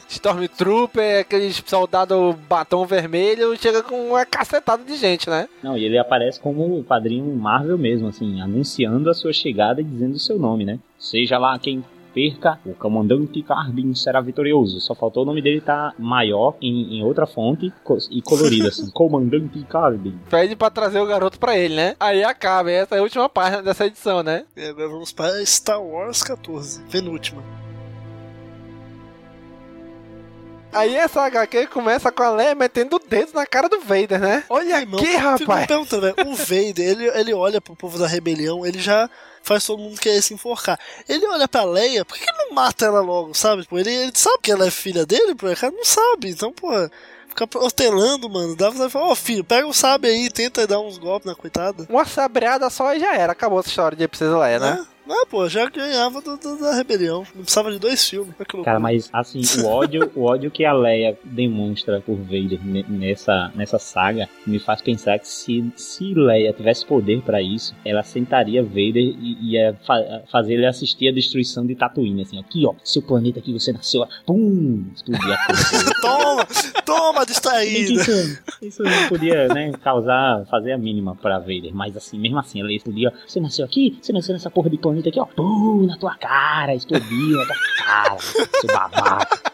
Stormtrooper, aqueles soldado batom vermelho, chega com uma cacetada de gente, né? Não, e ele aparece como o padrinho Marvel mesmo, assim, anunciando a sua chegada e dizendo o seu nome, né? Seja lá quem perca, o comandante Carbin será vitorioso. Só faltou o nome dele estar tá maior em, em, outra fonte e colorido assim. (laughs) comandante Carbin. Pede pra trazer o garoto pra ele, né? Aí acaba, essa é a última página dessa edição, né? E agora vamos para Star Wars 14, penúltima. Aí essa HQ começa com a Leia metendo o dedo na cara do Vader, né? Olha Ai, aqui, rapaz! Pergunta, o Vader, ele, ele olha pro povo da rebelião, ele já faz todo mundo querer se enforcar. Ele olha pra Leia, por que ele não mata ela logo, sabe? Tipo, ele, ele sabe que ela é filha dele, por acaso não sabe. Então, pô, fica protelando, mano. Dá pra falar, ó, oh, filho, pega o sabre aí, tenta dar uns golpes na coitada. Uma sabreada só e já era. Acabou essa história de Princesa Leia, né? Ah, pô, já ganhava do, do, da rebelião. Não precisava de dois filmes. Cara, mas assim, o (laughs) ódio, o ódio que a Leia demonstra por Vader nessa, nessa saga me faz pensar que se, se Leia tivesse poder para isso, ela sentaria Vader e ia fa fazer ele assistir a destruição de Tatooine, assim, aqui, ó, seu planeta aqui você nasceu, pum, explodir a coisa. (laughs) toma, toma, distraído. Isso, isso não podia, né, causar, fazer a mínima pra Vader, mas assim, mesmo assim, ela explodia, você nasceu aqui, você nasceu nessa porra de planeta aqui, ó, pum, na tua cara, explodiu na tua cara, seu babaca.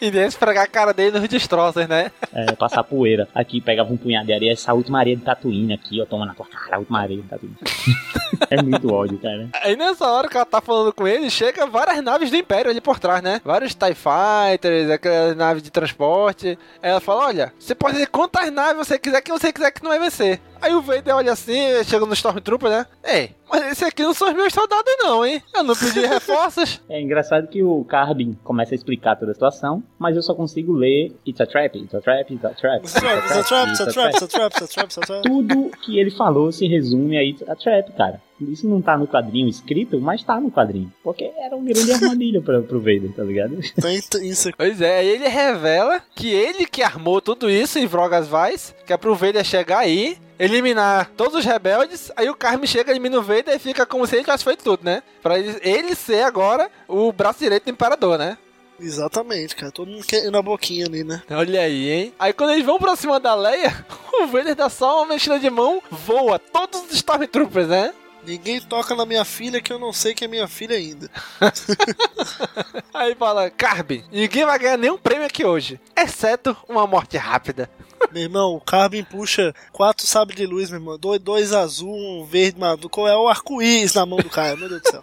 E nem esfregar a cara dele nos destroços, né? É, passar poeira. Aqui pegava um punhado de areia, essa última areia de Tatooine aqui, ó, toma na tua cara, a última areia de Tatooine. (laughs) é muito ódio, cara. Aí nessa hora que ela tá falando com ele, chega várias naves do Império ali por trás, né? Vários TIE Fighters, aquelas naves de transporte. Aí ela fala, olha, você pode ter quantas naves você quiser, que você quiser que não vai vencer. Aí o Vader olha assim, chega no Stormtrooper, né? Ei, mas esse aqui não são os meus soldados não, hein? Eu não pedi (laughs) reforços. É engraçado que o Carbin começa a explicar toda a situação, mas eu só consigo ler It's a trap, it's a trap, it's a trap. It's a trap, it's a trap, it's a trap, it's a trap, it's a trap, it's a trap. Tudo que ele falou se resume a It's a trap, cara. Isso não tá no quadrinho escrito, mas tá no quadrinho. Porque era um grande armadilho pra, pro Vader, tá ligado? Tem isso. Pois é, aí ele revela que ele que armou tudo isso em Vrogas Vice, que é pro Vader chegar aí, eliminar todos os rebeldes, aí o Carmen chega, elimina o Vader e fica como se ele tivesse feito tudo, né? Pra ele, ele ser agora o braço direito do Imperador, né? Exatamente, cara. Todo mundo quer ir na boquinha ali, né? Olha aí, hein? Aí quando eles vão pra cima da Leia, (laughs) o Vader dá só uma mexida de mão, voa todos os Stormtroopers, né? Ninguém toca na minha filha que eu não sei que é minha filha ainda. (laughs) Aí fala, Carbin, ninguém vai ganhar nenhum prêmio aqui hoje, exceto uma morte rápida. (laughs) Meu irmão, o Carbin puxa quatro sabres de luz, meu irmão. Dois, dois azul, um verde, maduro. Qual é o arco-íris na mão do cara, meu Deus do céu.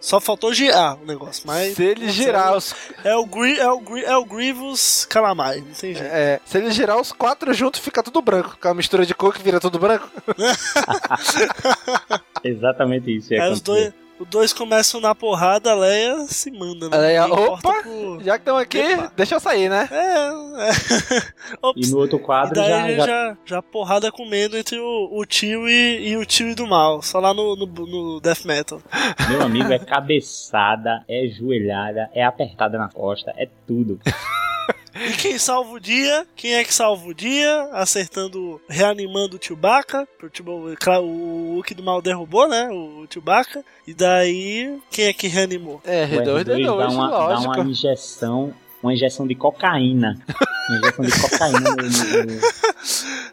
Só faltou girar o negócio, mas. Se ele girar os. É o, Gri, é, o Gri, é o Grievous Calamar, não tem jeito. É, se ele girar os quatro juntos, fica tudo branco. Com a mistura de cor que vira tudo branco. (laughs) Exatamente isso. Aí os dois, os dois começam na porrada, a Leia se manda, né? A Leia, opa, por- já que estão aqui, Epa. deixa eu sair, né? É, é. (laughs) Ops. E no outro E quadro daí já, já, já, já, porrada comendo entre o, o tio e, e o tio do mal, só lá no, no, no Death Metal. Meu amigo, é (laughs) cabeçada, é joelhada, é apertada na costa, é tudo. E quem salva o dia? Quem é que salva o dia? Acertando, reanimando o Chewbacca. claro, O Hulk do mal derrubou, né? O Chewbacca. E daí, quem é que reanimou? É, O R2 dá uma, dá uma injeção, uma injeção de cocaína. Uma injeção de cocaína no, no- no-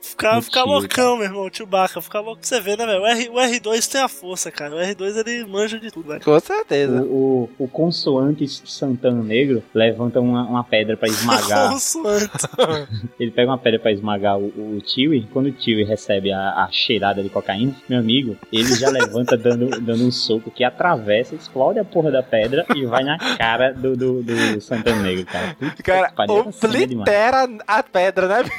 Ficar, ficar tio, loucão, meu irmão, o Chewbacca. Ficar louco pra você ver, né, velho? O, R, o R2 tem a força, cara. O R2 ele manja de tudo, velho. Com certeza. O, o, o consoante Santana Negro levanta uma, uma pedra pra esmagar. (laughs) Consoante. (laughs) Ele pega uma pedra pra esmagar o, o Chewie. Quando o Chewie recebe a, a cheirada de cocaína, meu amigo, ele já levanta dando, dando um soco que atravessa, explode a porra da pedra e vai na cara do, do, do Santana Negro, cara. Puta Cara, que pariu, essa cena é oblitera a pedra, né?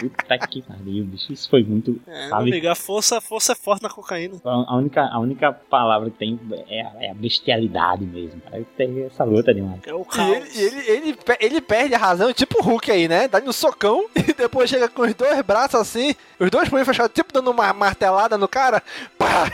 Puta que pariu, bicho. Isso foi muito. É, sabe? amigo, a força, a força é forte na cocaína. A a única, a única palavra que tem é, a- é a bestialidade mesmo. Cara. Tem essa luta demais. É o E caos. ele, e ele, ele, pe- ele perde a razão, tipo o Hulk aí, né? Dá-lhe um socão (laughs) e depois chega com os dois braços assim, os dois punhos fechados, tipo dando uma martelada no cara. Pá!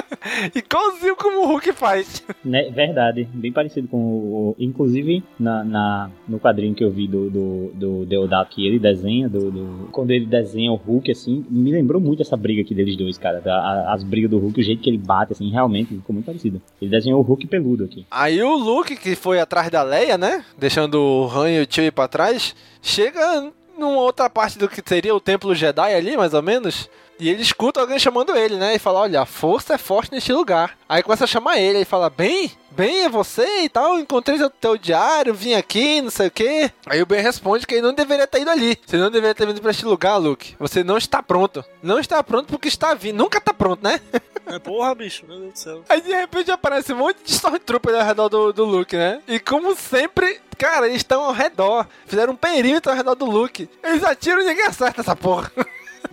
(laughs) Igualzinho como o Hulk faz. Né, verdade, bem parecido com o. Inclusive, na, na- no quadrinho que eu vi do, do, do Deodato que ele desenha, do, do- quando ele desenha o Hulk, assim, me lembrou muito essa briga aqui deles dois, cara. a- as brigas do Hulk, o jeito que ele bate, assim, realmente ficou muito parecido. Ele desenhou o Hulk peludo aqui. Aí o Luke, que foi atrás da Leia, né? Deixando o Han e o Chewie pra trás, chega numa outra parte do que seria o Templo Jedi ali, mais ou menos. E ele escuta alguém chamando ele, né? E fala, olha, a força é forte neste lugar. Aí começa a chamar ele, ele fala, bem, bem, é você e tal, encontrei o teu diário, vim aqui, não sei o quê. Aí o Ben responde que ele não deveria ter ido ali. Você não deveria ter vindo pra este lugar, Luke. Você não está pronto. Não está pronto porque está vindo. Nunca tá pronto, né? (laughs) É porra, bicho, meu Deus do céu. Aí de repente aparece um monte de Stormtrooper ao redor do, do Luke, né? E como sempre, cara, eles estão ao redor. Fizeram um perímetro ao redor do Luke. Eles atiram e ninguém acerta essa porra. (laughs)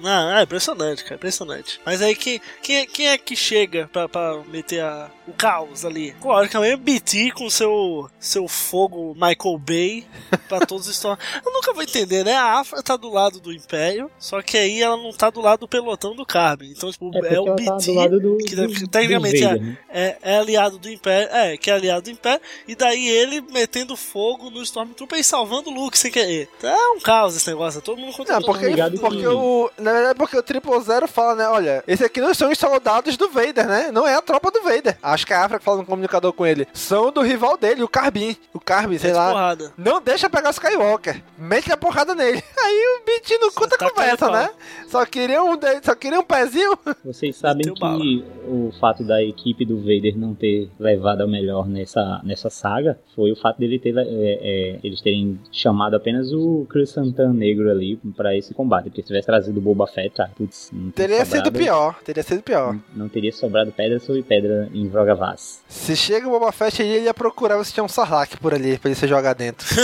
Não, é impressionante, cara, impressionante. Mas aí quem, quem, é- quem é que chega pra, pra meter a, o caos ali? Logicamente, BT com seu, seu fogo Michael Bay pra (laughs) todos os histórias. Eu nunca vou entender, né? A Afra tá do lado do Império, só que aí ela não tá do lado do pelotão do Carbon. Então, tipo, É é, o BT. tá do lado do, que do, que do tecnicamente Vader, é, né? é, é aliado do Império, é, que é aliado do Império, e daí ele metendo fogo no Stormtrooper e salvando o Luke sem querer. É um caos esse negócio, é todo mundo contra Não, todo porque, mundo. ligado porque que- o. Na verdade, porque o Triple Zero fala, né? Olha, esse aqui não são os soldados do Vader, né? Não é a tropa do Vader. A acho que a Afra que fala no comunicador com ele, são do rival dele, o Carbin. O Carbin, sei lá. porrada. Não deixa pegar o Skywalker. Mete a porrada nele. (laughs) Aí o Beat não conta taca conversa, né? Só queria um, de- só queria um pezinho. (laughs) Vocês sabem que bala. o fato da equipe do Vader não ter levado a melhor nessa, nessa saga foi o fato dele ter, é, é, eles terem chamado apenas o Chris Santana negro ali pra esse combate. Porque se tivesse trazido o Boba Fett, ah, putz, não teria Teria sido sobrado- pior. Teria sido pior. Não teria sobrado pedra sobre pedra em Se chega o Boba Fett aí, ele ia procurar se tinha um Sarlacc por ali, pra ele se jogar dentro. (laughs)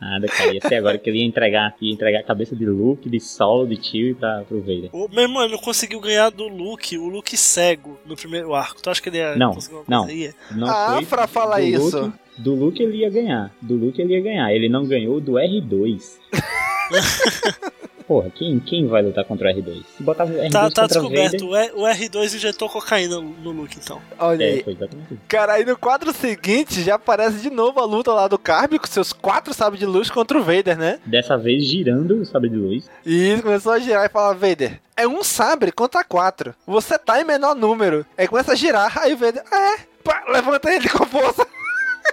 Nada, cara. Ia ser agora que ele ia entregar, ia entregar a cabeça de Luke, de Solo, de Chewie pra, pro Vader. O meu irmão ele não conseguiu ganhar do Luke, o Luke cego no primeiro arco. Tu acha que ele ia Não, conseguir não. coisa? Não A foi Afra fala do isso. Luke, do Luke ele ia ganhar. Do Luke ele ia ganhar. Ele não ganhou do R2. (laughs) Porra, quem, quem vai lutar contra o R2? Se botar o R2 Tá, tá descoberto. Vader... O R- O R2 injetou cocaína no Luke, então. Olha É, aí. foi exatamente isso. Cara, aí no quadro seguinte já aparece de novo a luta lá do Carby com seus quatro sabres de luz contra o Vader, né? Dessa vez girando o sabre de luz. E isso começou a girar e fala, Vader, é um sabre contra quatro. Você tá em menor número. Aí começa a girar, aí o Vader, é, pá, levanta ele com força.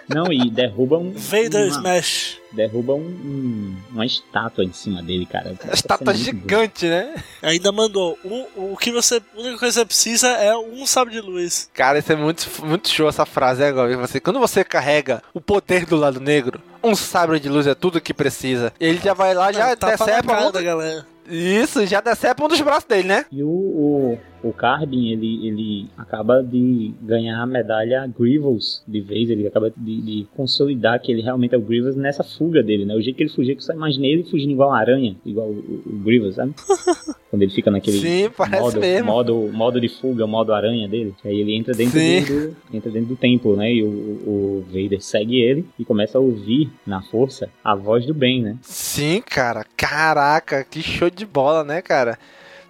Não, e derruba um. Vader uma, Smash. Derruba um, um- uma estátua em cima dele, cara. A estátua gigante, né? (laughs) Ainda mandou. O, o que você. A única coisa que você precisa é um sabre de luz. Cara, isso é muito, muito show essa frase né, agora. Você, quando você carrega o poder do lado negro, um sabre de luz é tudo que precisa. Ele já vai lá, já Tapa na decepa cara um... da galera. Isso, já decepa um dos braços dele, né? E o, o, o Carbin, ele, ele acaba de ganhar a medalha Grievous de vez, ele acaba de, de consolidar que ele realmente é o Grievous nessa fuga dele, né? O jeito que ele fugia, que eu só imaginei ele fugindo igual uma aranha, igual o, o, Grievous, sabe? (laughs) Quando ele fica naquele Sim, modo, modo, modo de fuga, modo aranha dele, que aí ele entra dentro, do, entra dentro do templo, né? E o, o Vader segue ele e começa a ouvir na força a voz do bem, né? Sim, cara. Caraca, que show de bola, né, cara?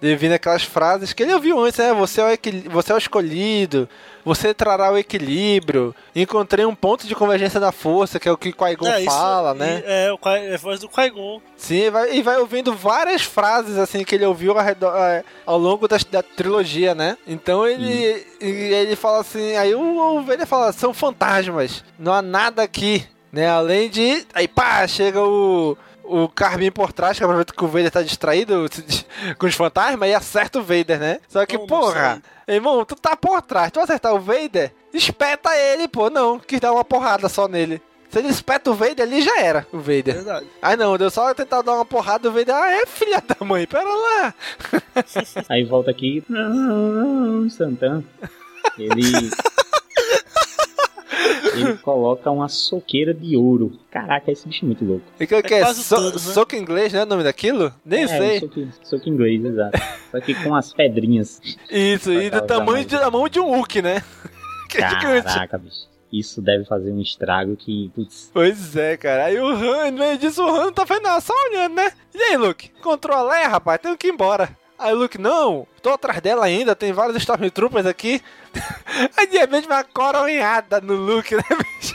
Devido aquelas frases que ele ouviu antes, né? Você é o, você é o escolhido, você trará o equilíbrio, encontrei um ponto de convergência da força, que é o que Qui-Gon É, isso- fala, né? e- É, o é a voz do Qui-Gon. Sim, e vai, e vai ouvindo várias frases assim que ele ouviu ao, redor- é, ao longo das- da, trilogia, né? Então ele, e ele fala assim, aí o, o Vader fala, são fantasmas, não há nada aqui, né? Além de, aí pá, chega o o Carbin por trás, que aproveita que o Vader tá distraído (laughs) com os fantasmas e acerta o Vader, né? Só que, porra, irmão, tu tá por trás, tu vai acertar o Vader, espeta ele, pô, não, quis dar uma porrada só nele. Se ele espeta o Vader ali, já era o Vader. Verdade. Ah não, deu só tentar dar uma porrada do Vader. Ah, é filha da mãe, pera lá. Aí volta aqui, (laughs) Santan. Ele. Ele coloca uma soqueira de ouro. Caraca, esse bicho é muito louco. E que, que é? So, né? Soco inglês, né? O nome daquilo? Nem é, sei. Soco, soco inglês, exato. Só que com as pedrinhas. Isso, e do tamanho de, da mão de um Hulk, né? (laughs) Que é. Caraca, bicho. Isso deve fazer um estrago que, putz, Pois é, cara. Aí o Han, no meio disso, o Han não tá fazendo só olhando, né? E aí, Luke? Encontrou a Leia, rapaz? Tenho que ir embora. Aí o Luke, não, tô atrás dela ainda, tem vários Stormtroopers aqui. (laughs) Aí de repente uma coronhada no Luke, né, bicho?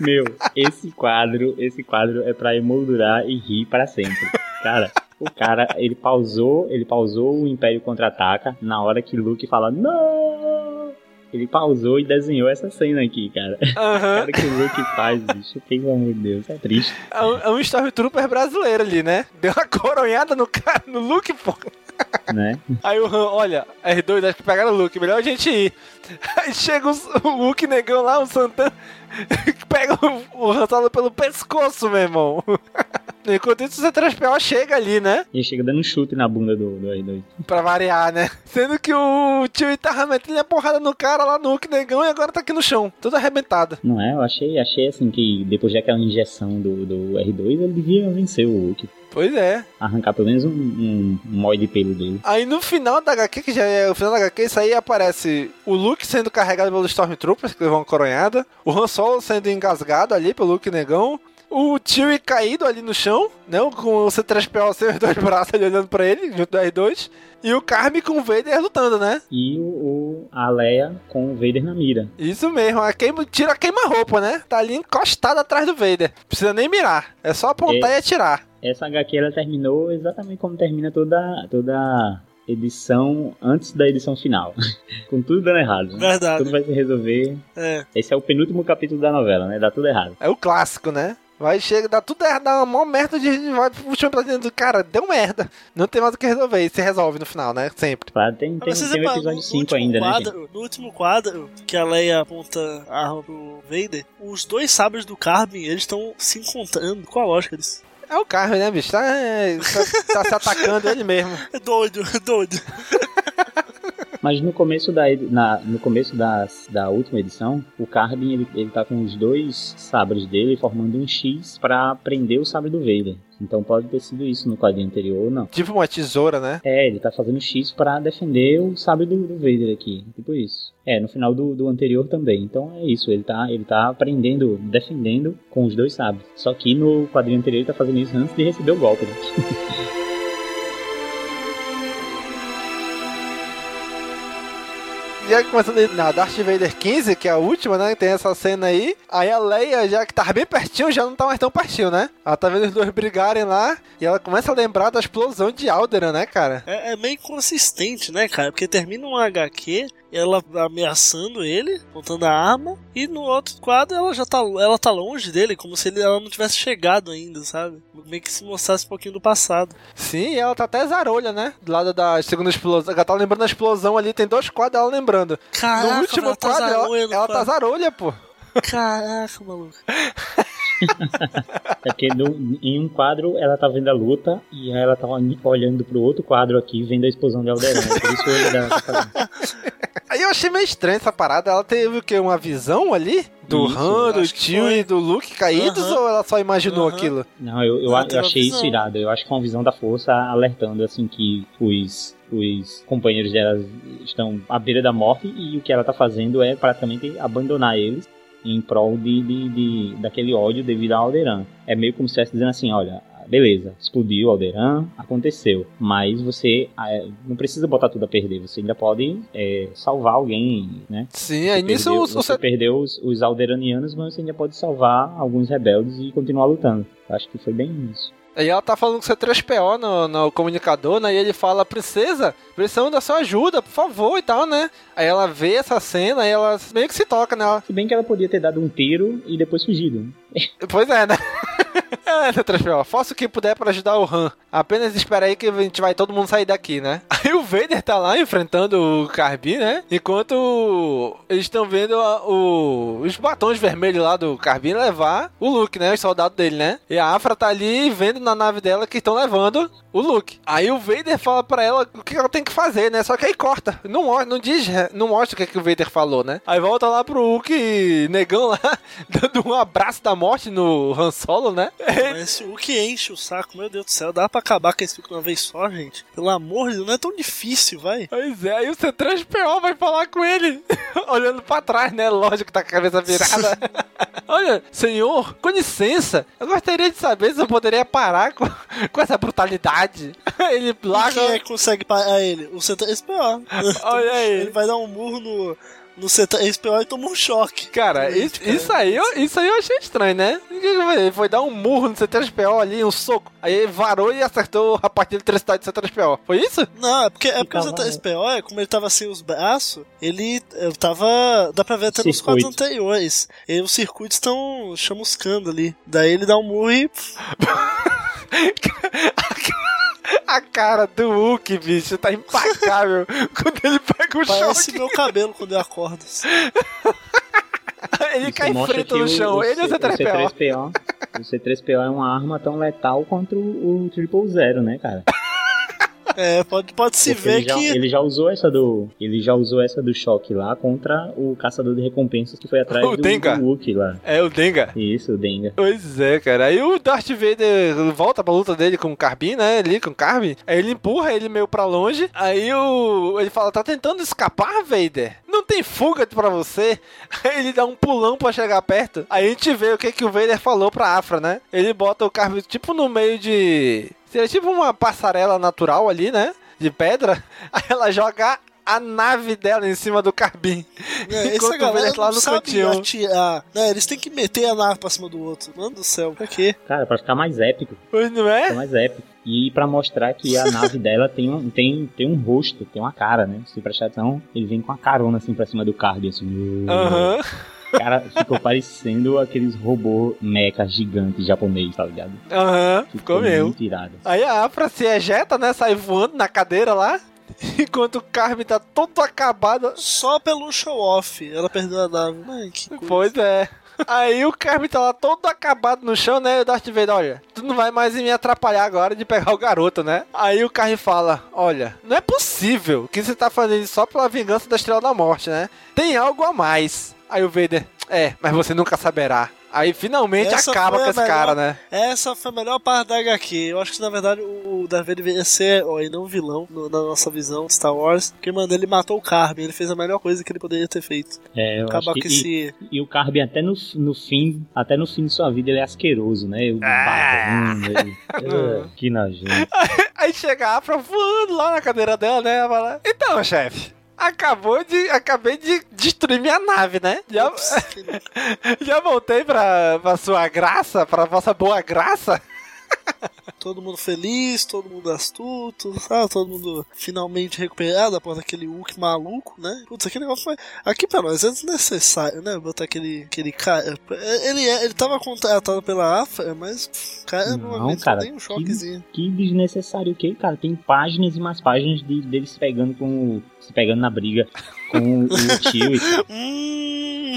Meu, esse quadro, esse quadro é pra emoldurar e rir pra sempre. Cara, o cara, ele pausou, ele pausou o Império Contra-Ataca na hora que Luke fala não. Ele pausou e desenhou essa cena aqui, cara. Aham. Cara que o Luke faz, bicho, pelo amor de Deus, é triste, É um, é um Stormtrooper brasileiro ali, né? Deu uma coronhada no cara, no Luke, pô. Né? Aí o Han, olha, R2, acho que pegaram o Luke, melhor a gente ir. (laughs) Aí chega o, Luke negão lá, o Santana, (laughs) pega o, o Han Solo pelo pescoço, meu irmão. (laughs) Enquanto isso, o C3PO chega ali, né? E chega dando um chute na bunda do, do R2. Pra variar, né? Sendo que o tio tava metendo a porrada no cara lá no Hulk negão e agora tá aqui no chão, todo arrebentado. Não é? Eu achei, achei assim que depois daquela injeção do, do R2, ele devia vencer o Hulk. Pois é. Arrancar pelo menos um, um, um mói de pelo dele. Aí no final da HQ, que já é o final da HQ, isso aí aparece o Luke sendo carregado pelos Stormtroopers, que levou uma coronhada, o Han Solo sendo engasgado ali pelo Luke negão, o Chewie caído ali no chão, né, com o C3PO sem os dois braços ali olhando pra ele, junto do R2, e o Carme com o Vader lutando, né? E o, o- a Leia com o Vader na mira. Isso mesmo, a queima, tira a queima-roupa, né? Tá ali encostado atrás do Vader. Precisa nem mirar, é só apontar É. e atirar. Essa HQ ela terminou exatamente como termina toda, toda edição antes da edição final. (laughs) Com tudo dando errado. Né? Verdade. Tudo vai se resolver. É. Esse é o penúltimo capítulo da novela, né? Dá tudo errado. É o clássico, né? Vai, chega, dá tudo errado, dá uma maior merda de. Vai puxando pra dentro do cara, deu merda. Não tem mais o que resolver, e se resolve no final, né? Sempre. Claro, tem, tem, tem o episódio no- 5 no último ainda, né? quadro, gente? No último quadro, que a Leia aponta a arma pro Vader, os dois sabres do Carbin, eles estão se encontrando. Qual a lógica disso? É o carro, né, bicho? Tá, é, tá, tá se atacando ele mesmo. (laughs) É doido, é doido. (laughs) Mas no começo da, na, no começo da, da última edição, o Carbin ele, ele tá com os dois sabres dele formando um X pra prender o sabre do Vader. Então pode ter sido isso no quadrinho anterior ou não. Tipo uma tesoura, né? É, ele tá fazendo X pra defender o sabre do, do Vader aqui. Tipo isso. É, no final do, do anterior também. Então é isso, ele tá, ele tá aprendendo, defendendo com os dois sabres. Só que no quadrinho anterior ele tá fazendo isso antes de receber o golpe. Né? (laughs) Aí começando na Darth Vader 15, que é a última, né? Tem essa cena aí. Aí a Leia, já que tava bem pertinho, já não tá mais tão pertinho, né? Ela tá vendo os dois brigarem lá e ela começa a lembrar da explosão de Alderan, né, cara? É, é meio inconsistente, né, cara? Porque termina um HQ, ela ameaçando ele, apontando a arma, e no outro quadro ela já tá, ela tá longe dele, como se ele, ela não tivesse chegado ainda, sabe? Meio que se mostrasse um pouquinho do passado. Sim, ela tá até zarolha, né? Do lado da segunda explosão. Ela tá lembrando da explosão ali, tem dois quadros ela lembrando. Caraca, no último ela tá quadro, zarolha ela, ela tá quadro. zarolha, pô. Caraca, maluco. (laughs) (laughs) É porque no- em um quadro ela tá vendo a luta e aí ela tá olhando pro outro quadro aqui vendo a explosão de Alderan. Por isso olho dela tá. (laughs) Aí eu achei meio estranho essa parada. Ela teve o quê? Uma visão ali? Do Isso, Han, do tio e do Luke caídos? Ou ela só imaginou aquilo? Não, eu, eu, eu achei isso irado. Eu acho que é uma visão da força alertando assim que os, os companheiros dela estão à beira da morte e o que ela tá fazendo é praticamente abandonar eles em prol de, de, de- daquele ódio devido a Alderan. É meio como se estivesse dizendo assim, olha, beleza, explodiu Alderan, aconteceu, mas você ah, não precisa botar tudo a perder, você ainda pode é, salvar alguém, né? Sim, aí Você nisso perdeu, o- você você perdeu os, os alderanianos, mas você ainda pode salvar alguns rebeldes e continuar lutando. Eu Acho que foi bem isso. Aí ela tá falando com o C3PO no, no comunicador, né? E ele fala, princesa, precisamos da sua ajuda, por favor, e tal, né? Aí ela vê essa cena e ela meio que se toca, né? Ela, Se bem que ela podia ter dado um tiro e depois fugido. Né? pois é, né? (laughs) é, C3PO, faça o que puder pra ajudar o Han. Apenas espera aí que a gente vai todo mundo sair daqui, né? (laughs) Aí o Vader tá lá enfrentando o Carbin, né? Enquanto eles estão vendo a- o- os batons vermelhos lá do Carbin levar o Luke, né? Os soldados dele, né? E a Afra tá ali vendo na nave dela que estão levando o Luke. Aí o Vader fala pra ela o que ela tem que fazer, né? Só que aí corta. Não, mo- não diz, não mostra o que, que o Vader falou, né? Aí volta lá pro Luke negão lá, (laughs) dando um abraço da morte no Han Solo, né? (laughs) Mas o que enche o saco, meu Deus do céu, dá pra acabar com esse filme de uma vez só, gente? Pelo amor de Deus, não é tão difícil, vai. Pois é, aí o C3PO vai falar com ele, (laughs) olhando pra trás, né? Lógico que tá com a cabeça virada. (laughs) Olha, senhor, com licença, eu gostaria de saber se eu poderia parar com, com essa brutalidade. Ele E larga. quem é que consegue parar ele? O C3PO. Olha aí. Ele vai dar um murro no, no C3PO e toma um choque. Cara, isso, isso aí, eu- isso aí eu achei estranho, né? Ele foi dar um murro no C3PO ali, um soco. Aí ele varou e acertou a parte de eletricidade do C3PO. Foi isso? Não, é porque, é porque o Ficava- C3PO, é, como ele tava sem os braços, ele eu tava. Dá pra ver até nos Circuito. quadros anteriores. E os circuitos estão chamuscando ali. Daí ele dá um murro e. (laughs) A cara do Hulk, bicho, tá impecável. (laughs) Quando ele pega o Parece choque, meu cabelo quando eu acordo. (laughs) ele Isso cai frito no chão. ele e o C- C3PO. C3PO. O C3PO é uma arma tão letal quanto o Triple Zero, né, cara? (laughs) É, pode, pode se Porque ver ele já, que. ele já usou essa do. Ele já usou essa do choque lá contra o caçador de recompensas que foi atrás (laughs) O do, Dengar. do Wookie lá. É o Denga. Isso, o Denga. Pois é, cara. Aí o Darth Vader volta pra luta dele com o Carbin, né? Ali com o Carbin. Aí ele empurra ele meio pra longe. Aí o... ele fala: Tá tentando escapar, Vader? Não tem fuga pra você? (laughs) Aí ele dá um pulão pra chegar perto. Aí a gente vê o que, que o Vader falou pra Afra, né? Ele bota o Carbin tipo no meio de. Seria tipo uma passarela natural ali, né? De pedra. (laughs) Aí ela joga a nave dela em cima do Carbim. (laughs) É, essa Enquanto galera lá não no sabe cantinho. atirar. Né, eles têm que meter a nave pra cima do outro. Mano do céu, pra quê? Cara, pra ficar mais épico. Pois não é? Ficar mais épico. E pra mostrar que a nave dela tem um, tem, tem um rosto, tem uma cara, né? Se prestar atenção, ele vem com a carona assim pra cima do Carby, assim. Aham. Cara, ficou parecendo aqueles robôs mecha gigantes japonês, tá ligado? Aham, ficou mesmo. muito irado. Aí a Afra se ejeta, né? Sai voando na cadeira lá. (laughs) Enquanto o Carmen tá todo acabado. Só pelo show off. Ela perdeu a nave. Que coisa. Pois é. Aí o Carmen tá lá todo acabado no chão, né? E o Darth Vader, olha, tu não vai mais me atrapalhar agora de pegar o garoto, né? Aí o Carmen fala, olha, não é possível que você tá fazendo isso só pela vingança da Estrela da Morte, né? Tem algo a mais. Aí o Vader, é, mas você nunca saberá. Aí finalmente Essa acaba com esse melhor- cara, né? Essa foi a melhor parte da HQ. Eu acho que na verdade o Darth Vader deveria ser, ó, e não um vilão, no- na nossa visão de Star Wars. Porque, mano, ele matou o Carmen. Ele fez a melhor coisa que ele poderia ter feito. É, eu Acabar acho que, com esse. e, e o Carby até no, no fim, até no fim de sua vida ele é asqueroso, né? O barbudo, ele- Ah, (laughs) que nojento. Aí chega a Afra voando lá na cadeira dela, né? Ela fala, então, chefe, acabou de. Acabei de destruir minha nave, né? Já, (laughs) já voltei pra, pra sua graça, pra vossa boa graça. Todo mundo feliz, todo mundo astuto, sabe? Todo mundo finalmente recuperado após aquele Hulk maluco, né? Putz, aquele negócio foi. Aqui pra nós é desnecessário, né? Botar aquele, aquele cara. Ele, é- ele tava contratado pela AFA, mas. pff, Cara, não, Não, cara, um choquezinho. Que desnecessário o que, cara? Tem páginas e mais páginas de, dele se pegando com o- se pegando na briga com o tio e. (laughs) Hum.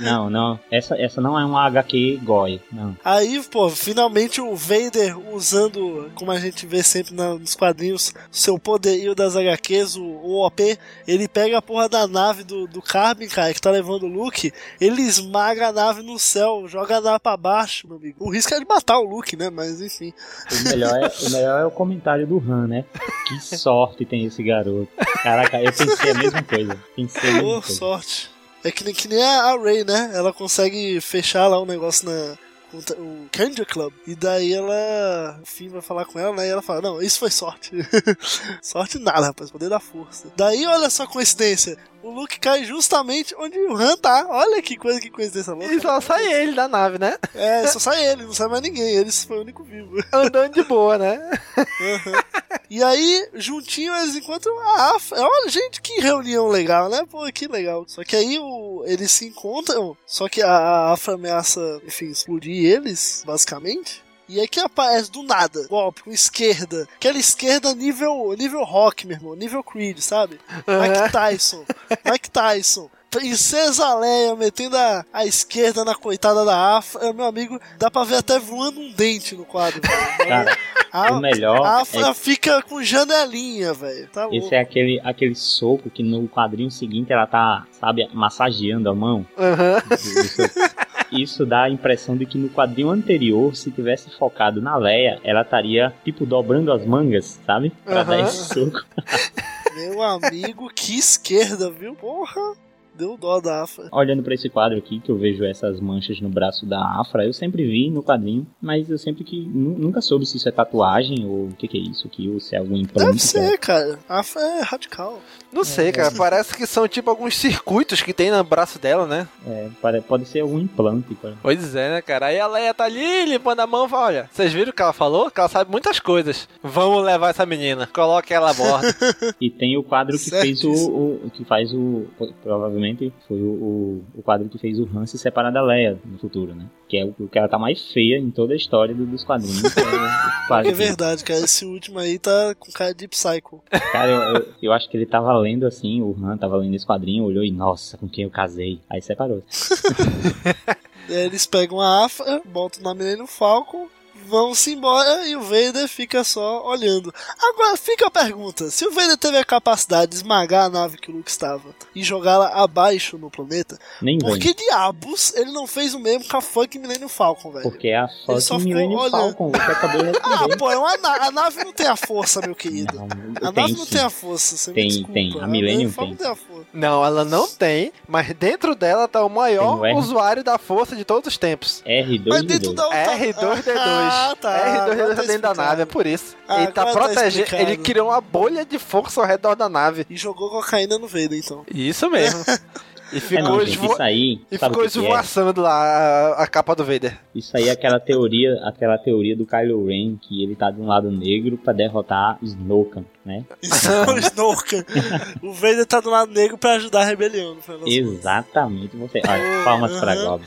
Não, não. Essa, essa não é uma HQ goi, não. Aí, pô, finalmente o Vader usando, como a gente vê sempre na- nos quadrinhos, seu poderio das HQs, o, o OP, ele pega a porra da nave do, do Carbon, cara, que tá levando o Luke, ele esmaga a nave no céu, joga a nave pra baixo, meu amigo. O risco é de matar o Luke, né? Mas enfim. O melhor, é, o melhor é o comentário do Han, né? Que sorte tem esse garoto. Caraca, eu pensei a mesma coisa. Pensei a mesma Boa coisa. sorte. É que nem, que nem a Ray, né? Ela consegue fechar lá um negócio na. O Candy Club. E daí ela. O Finn vai falar com ela, né? E ela fala: Não, isso foi sorte. (laughs) sorte nada, rapaz. Poder da força. Daí, olha só a coincidência. O Luke cai justamente onde o Han tá. Olha que coisa, que coincidência louca. E só sai ele da nave, né? É, só sai ele, não sai mais ninguém. Ele foi o único vivo. Andando de boa, né? Uhum. E aí, juntinho, eles encontram a Afra. Olha, gente, que reunião legal, né? Pô, que legal. Só que aí o, eles se encontram, só que a Afra ameaça, enfim, explodir eles, basicamente. E aí que aparece do nada, golpe, com esquerda. Aquela esquerda nível, nível rock, meu irmão, nível Creed, sabe? Mike Tyson. Mike Tyson. Princesa Leia metendo a, a esquerda na coitada da Afra. Meu amigo, dá pra ver até voando um dente no quadro. Cara, A, o melhor a Afra é- fica com janelinha, velho. Tá louco. Esse é aquele, aquele soco que no quadrinho seguinte ela tá, sabe, massageando a mão. Aham. soco. Isso dá a impressão de que no quadrinho anterior, se tivesse focado na Leia, ela estaria, tipo, dobrando as mangas, sabe? Pra Aham. dar esse soco. (laughs) Meu amigo, que esquerda, viu? Porra, deu dó da Afra. Olhando pra esse quadro aqui, que eu vejo essas manchas no braço da Afra, eu sempre vi no quadrinho, mas eu sempre que nu- nunca soube se isso é tatuagem ou o que, que é isso aqui, ou se é algum implante. Deve ser, cara. A Afra é radical. Não sei, cara. Parece que são tipo alguns circuitos que tem no braço dela, né? É, pode ser algum implante. cara. Pois é, né, cara? Aí a Leia tá ali limpando a mão e fala: Olha, vocês viram o que ela falou? Que ela sabe muitas coisas. Vamos levar essa menina. Coloque ela a bordo. (laughs) E tem o quadro que fez o, o- que faz o provavelmente foi o, o, o quadro que fez o Han se separar da Leia no futuro, né? Que é o que ela tá mais feia em toda a história do- dos quadrinhos. (laughs) É, o quadro É que- verdade, cara. Esse último aí tá com cara de Psycho. Cara, eu, eu, eu acho que ele tava lendo assim, o Han tava lendo esse quadrinho, olhou e, nossa, com quem eu casei? Aí separou. Aí (laughs) Eles pegam a Afra, botam na Millennium Falcon, vão-se embora e o Vader fica só olhando. Agora fica a pergunta: se o Vader teve a capacidade de esmagar a nave que o Luke estava e jogá-la abaixo no planeta, Nem por que diabos ele não fez o mesmo com a fucking Millennium Falcon, velho? Porque é a Ele só Millennium olhando. Falcon, você acabou (laughs) de Ah, pô, é uma na- a nave não tem a força, meu querido. a tem nave não sim. tem a força, você Tem, me desculpa. tem. A Millennium Falcon tem. a força. Não, ela não tem, mas dentro dela tá o maior Tem usuário da força de todos os tempos. R2 Mas dentro da outra... R2D2. Ah, tá. R2 Agora tá tá dentro da explicado. nave, é por isso. Ah, ele tá agora tá protegendo. explicado. ele criou uma bolha de força ao redor da nave. E jogou cocaína no Vader, então. Isso mesmo. (laughs) E É, ficou, não, gente, esvo- isso aí. e ficou é? esvoaçando lá a, a capa do Vader. Isso aí é aquela teoria, aquela teoria do Kylo Ren, que ele tá de um lado negro pra derrotar Snoke, né? Isso (laughs) é o Snorker. o Vader tá do lado negro pra ajudar a rebelião, não foi? Exatamente você. Olha, palmas pra Aham.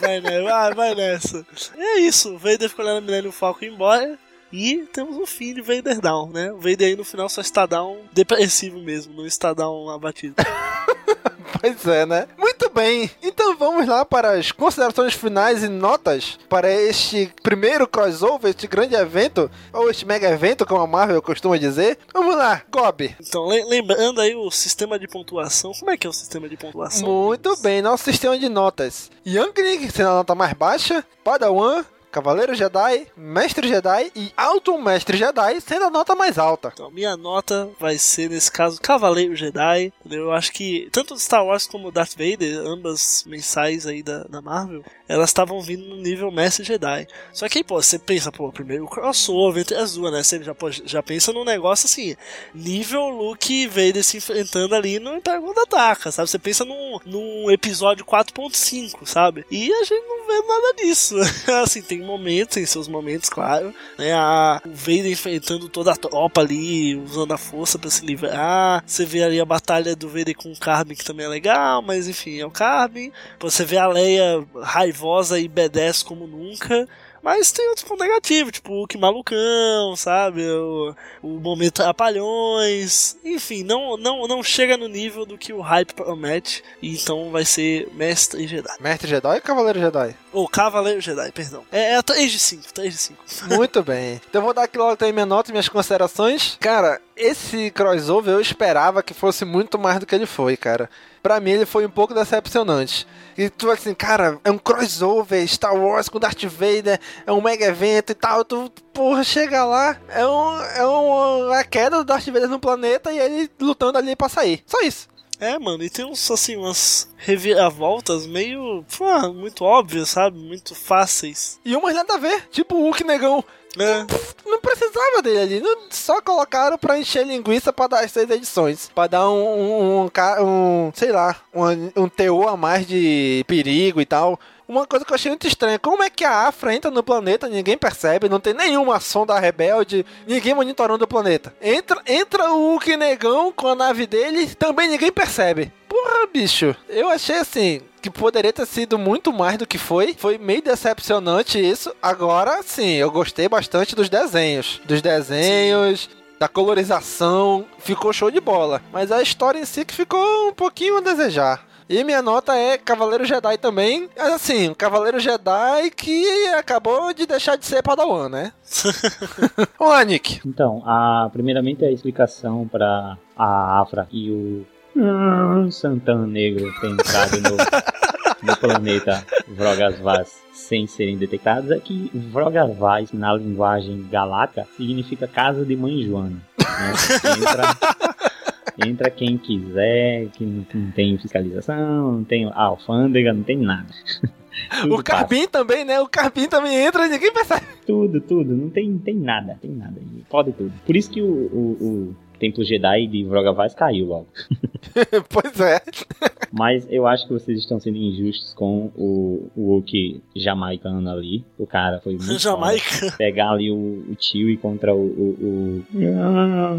Vai, né? vai, vai nessa. É isso, o Vader ficou olhando a Millennium Falcon embora. E temos o fim de Vader Down, né? O Vader aí no final só está down depressivo mesmo, não está down abatido. (laughs) (laughs) Pois é, né? Muito bem. Então vamos lá para as considerações finais e notas para este primeiro crossover, este grande evento, ou este mega evento, como a Marvel costuma dizer. Vamos lá, Gob. Então, le- lembrando aí o sistema de pontuação. Como é que é o sistema de pontuação? Muito bem, nosso sistema de notas. Youngling sendo a nota mais baixa, Padawan, Cavaleiro Jedi, Mestre Jedi e Alto Mestre Jedi sendo a nota mais alta. Então, minha nota vai ser, nesse caso, Cavaleiro Jedi. Eu acho que tanto Star Wars como Darth Vader, ambas mensais aí da, da Marvel, elas estavam vindo no nível Mestre Jedi. Só que aí, pô, você pensa, pô, primeiro o crossover entre as duas, né? Você já, pô, já pensa num negócio assim, nível Luke e Vader se enfrentando ali no Império Contra-Ataca, sabe? Você pensa num, num episódio 4.5, sabe? E a gente não vê nada disso. (laughs) assim, tem momentos, tem seus momentos, claro, né? A, o Vader enfrentando toda a tropa ali, usando a força pra se livrar. Você vê ali a batalha do Vader com o Carbin, que também é legal, mas enfim, é o Carbin. Você vê a Leia raivosa e B10 como nunca. Mas tem outros pontos negativos, tipo o Hulk malucão, sabe? O, o momento Trapalhões. Enfim, não, não, não chega no nível do que o hype promete. Então vai ser Mestre Jedi. Mestre Jedi ou Cavaleiro Jedi? Ou Cavaleiro Jedi, perdão. É, é 3 de 5, 3 de 5. (laughs) Muito bem. Então vou dar aqui logo também minha nota e minhas considerações. Cara, esse crossover eu esperava que fosse muito mais do que ele foi, cara. Pra mim ele foi um pouco decepcionante. E tu assim, cara, é um crossover, Star Wars com Darth Vader, é um mega evento e tal. Tu, porra, chega lá, é, um, é um, a queda do Darth Vader no planeta e ele lutando ali pra sair. Só isso. É, mano, e tem uns, assim, umas reviravoltas meio, pô, muito óbvias, sabe? Muito fáceis. E umas nada a ver, tipo o Hulk negão. É. Não precisava dele ali, não- só colocaram pra encher linguiça pra dar as seis edições. Pra dar um, um, um, um, sei lá, um, um teor a mais de perigo e tal. Uma coisa que eu achei muito estranha, como é que a Afra entra no planeta, ninguém percebe, não tem nenhuma sonda rebelde, ninguém monitorando o planeta. Entra, entra o negão com a nave dele, também ninguém percebe. Porra, bicho, eu achei assim, que poderia ter sido muito mais do que foi. Foi meio decepcionante isso. Agora, sim, eu gostei bastante dos desenhos. Dos desenhos, da colorização. Ficou show de bola. Mas a história em si que ficou um pouquinho a desejar. E minha nota é Cavaleiro Jedi também. Assim, um Cavaleiro Jedi que acabou de deixar de ser Padawan, né? (laughs) Olá, Nick. Então, a, primeiramente a explicação para a Afra e o hum, Santana Negro ter entrado no, (laughs) no planeta Vrogasvaz sem serem detectados é que Vrogasvaz, na linguagem galáctica, significa casa de mãe Joana. Né? Entra, (laughs) entra quem quiser, que não, não tem fiscalização, não tem alfândega, não tem nada. (laughs) Tudo O Carbim também, né? O Carbim também entra e ninguém percebe. tudo, tudo. Não tem, tem nada, tem nada. Pode tudo. Por isso que o, o, o Templo Jedi de Vrogavaz caiu logo. (laughs) pois é. (laughs) Mas eu acho que vocês estão sendo injustos com o, o Wookie jamaicano ali. O cara foi muito Jamaica. Pegar ali o, o tio e contra o, o,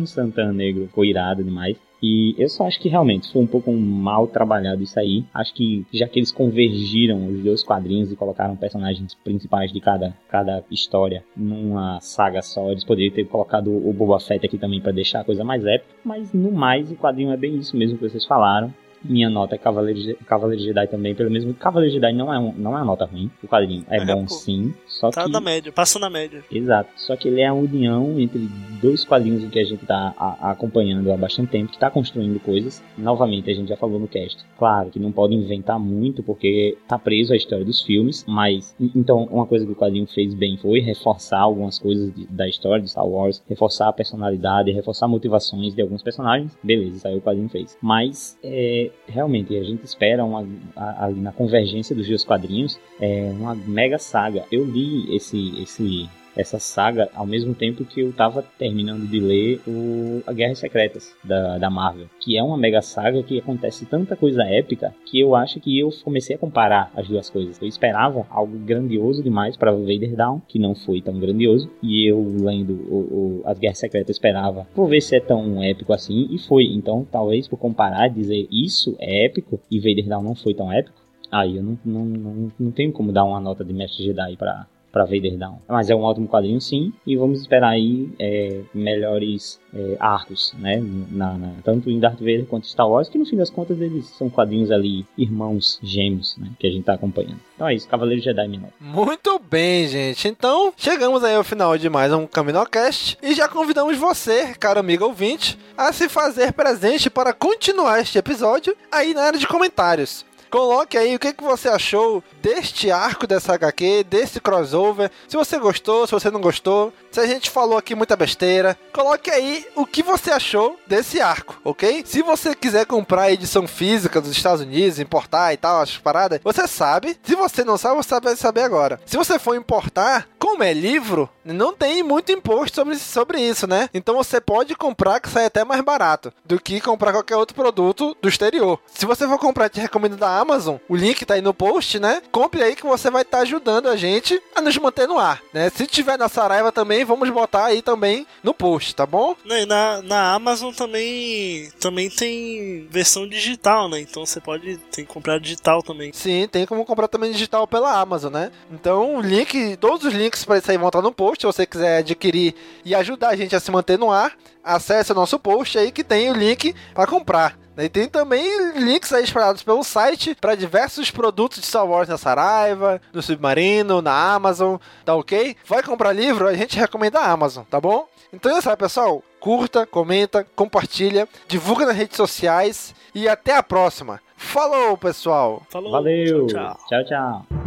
o Santana Negro. Ficou irado demais. E eu só acho que realmente foi um pouco mal trabalhado isso aí. Acho que já que eles convergiram os dois quadrinhos e colocaram personagens principais de cada, cada história numa saga só, eles poderiam ter colocado o Boba Fett aqui também para deixar a coisa mais épica. Mas no mais, o quadrinho é bem isso mesmo que vocês falaram. Minha nota é Cavaleiro, Cavaleiro Jedi também, pelo mesmo. Cavaleiro Jedi não é, um, não é uma nota ruim. O quadrinho é, É, bom pô. sim. Só Tá que. na média, passa na média. Exato. Só que ele é a união entre dois quadrinhos em que a gente tá a- acompanhando há bastante tempo, que tá construindo coisas. Novamente, a gente já falou no cast. Claro que não pode inventar muito, porque tá preso à história dos filmes, mas. en- Então, uma coisa que o quadrinho fez bem foi reforçar algumas coisas de- da história de Star Wars, reforçar a personalidade, reforçar motivações de alguns personagens. Beleza, isso aí o quadrinho fez. Mas, é, realmente, a gente espera uma, ali na convergência dos dois quadrinhos é, uma mega saga. Eu li esse, esse essa saga ao mesmo tempo que eu tava terminando de ler o A Guerras Secretas da, da Marvel, que é uma mega saga que acontece tanta coisa épica que eu acho que eu comecei a comparar as duas coisas. Eu esperava algo grandioso demais para Vader Down, que não foi tão grandioso, e eu lendo o, o As Guerras Secretas esperava, vou ver se é tão épico assim, e foi. Então, talvez por comparar, dizer isso é épico e Vader Down não foi tão épico, aí eu não, não, não, não tenho como dar uma nota de Mestre Jedi para para Vader Down. Mas é um ótimo quadrinho sim, e vamos esperar aí é, melhores é, arcos, né? Na, na, tanto em Darth Vader quanto Star Wars, que no fim das contas eles são quadrinhos ali, irmãos gêmeos, né? Que a gente tá acompanhando. Então é isso, Cavaleiro Jedi Menor. Muito bem, gente. Então, chegamos aí ao final de mais um Caminocast e já convidamos você, caro amigo ouvinte, a se fazer presente para continuar este episódio aí na área de comentários. Coloque aí o que, que você achou deste arco dessa HQ, desse crossover. Se você gostou, se você não gostou, se a gente falou aqui muita besteira, coloque aí o que você achou desse arco, ok? Se você quiser comprar a edição física dos Estados Unidos, importar e tal, as paradas, você sabe. Se você não sabe, você vai saber agora. Se você for importar, como é livro, não tem muito imposto sobre, sobre isso, né? Então você pode comprar que sai até mais barato do que comprar qualquer outro produto do exterior. Se você for comprar, te recomendo da Amazon, o link tá aí no post, né? Compre aí que você vai estar tá ajudando a gente a nos manter no ar, né? Se tiver na Saraiva também, vamos botar aí também no post, tá bom? Na, na Amazon também também tem versão digital, né? Então você pode tem que comprar digital também. Sim, tem como comprar também digital pela Amazon, né? Então, o link, todos os links para isso aí vão estar no post, se você quiser adquirir e ajudar a gente a se manter no ar, acesse o nosso post aí que tem o link para comprar. E tem também links aí espalhados pelo site para diversos produtos de Star Wars na Saraiva, no Submarino, na Amazon, tá ok? Vai comprar livro? A gente recomenda a Amazon, tá bom? Então é isso aí, pessoal. Curta, comenta, compartilha, divulga nas redes sociais e até a próxima. Falou, pessoal! Falou! Valeu! Tchau, tchau. tchau, tchau.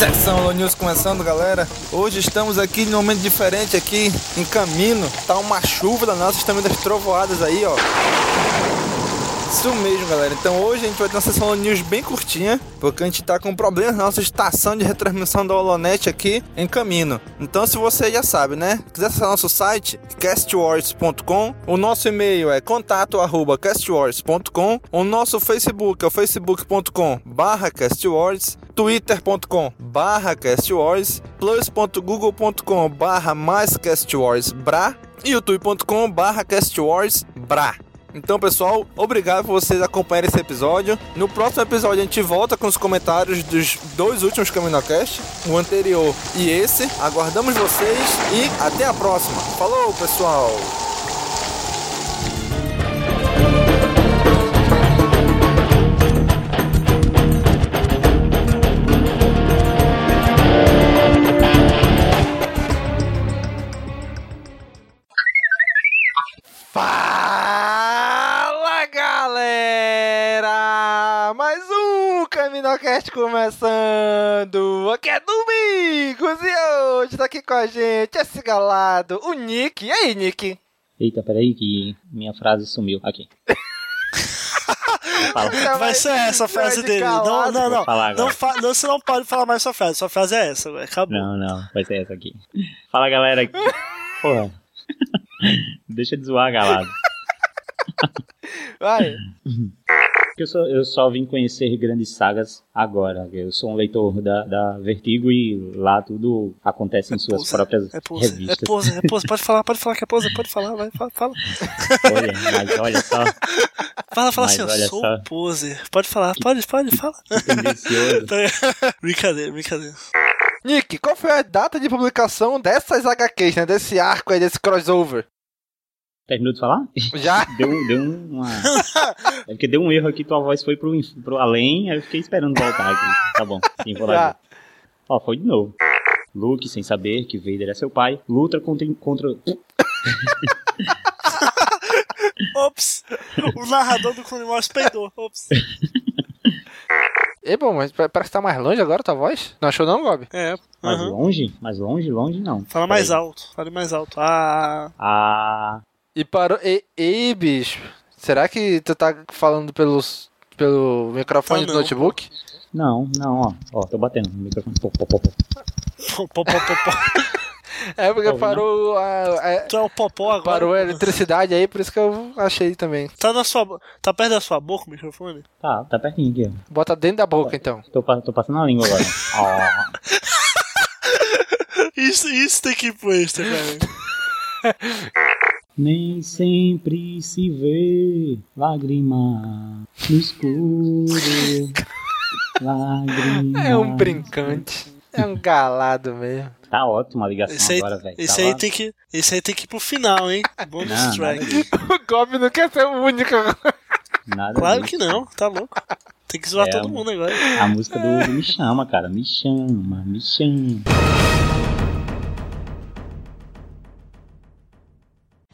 Seção Lo News começando, galera. Hoje estamos aqui num momento diferente aqui em Camino. Tá uma chuva da nossa, estamos das trovoadas aí, ó. Isso mesmo, galera. Então hoje a gente vai ter uma sessão news bem curtinha, porque a gente tá com problemas na nossa estação de retransmissão da Holonet aqui em caminho. Então se você já sabe, né? Quiser acessar nosso site, castwars.com. O nosso e-mail é contato@castwars.com. O nosso Facebook é o facebook.com/castwars, twitter.com/castwars, plus.google.com barra mais castwars bra youtube.com barra castwars bra. Então, pessoal, obrigado por vocês acompanharem esse episódio. No próximo episódio, a gente volta com os comentários dos dois últimos CaminoCast, o anterior e esse. Aguardamos vocês e até a próxima. Falou, pessoal! É Domingos e hoje tá aqui com a gente esse galado, o Nick. E aí, Nick? Eita, peraí que minha frase sumiu. Aqui. (laughs) Vai ser essa a frase dele. Não, não, não. Não, fa não. Você não pode falar mais sua frase. Sua frase é essa. Acabou. Não, não. Vai ser essa aqui. Fala, galera. (laughs) Porra. (laughs) Deixa de zoar, galado. Vai. Eu só, eu só vim conhecer grandes sagas agora. Eu sou um leitor da, da Vertigo e lá tudo acontece em suas pose, próprias é pose, revistas. É pose, é pose. Pode falar, pode falar que é pose, pode falar, vai, fala. fala. Olha, mas olha só. Fala, fala Mas assim, eu sou só. poser. Pode falar, pode, pode, fala. (laughs) Brincadeira, brincadeira. Nick, qual foi a data de publicação dessas HQs, né? Desse arco aí, desse crossover? Terminou de falar? Já? (laughs) Deu, deu uma. É porque deu um erro aqui, tua voz foi pro, pro além, aí eu fiquei esperando voltar aqui. Tá bom, sim, vou lá. Já. Ó, foi de novo. Luke, sem saber que Vader é seu pai, luta contra. contra... (laughs) Ops! O narrador do Clone Wars peidou. Ops. E bom, mas parece que tá mais longe agora a tua voz. Não achou não, Gob? É. Mais aham. longe? Mais longe? Longe não. Fala mais alto. Fale mais alto. Ah. Ah. E parou. Ei, ei, bicho. Será que tu tá falando pelos, pelo microfone Tá do notebook? Não, não, ó. Ó, tô batendo no microfone. Pô, pô, pô, pô. Pô, pô, pô, pô. É porque parou a, a- Tu é o popó agora? parou a eletricidade aí, por isso que eu achei também. Tá na sua Tá perto da sua boca o microfone? Tá, tá pertinho aqui. Bota dentro da boca então. Tô, tô passando a língua agora. Ó. (laughs) Isso, isso tem que ir pro extra, cara. Nem sempre se vê lágrima no escuro. (laughs) Lágrima. É um brincante. É um galado mesmo. Tá ótima a ligação Esse aí, agora, velho. esse, Tava- aí tem que, esse aí tem que ir pro final, hein? Bônus Não, track. (laughs) O Gob não quer ser o único. Nada Claro disso. que não, tá louco. Tem que zoar É, todo mundo agora. A música do, do Me Chama, cara. Me chama, me chama.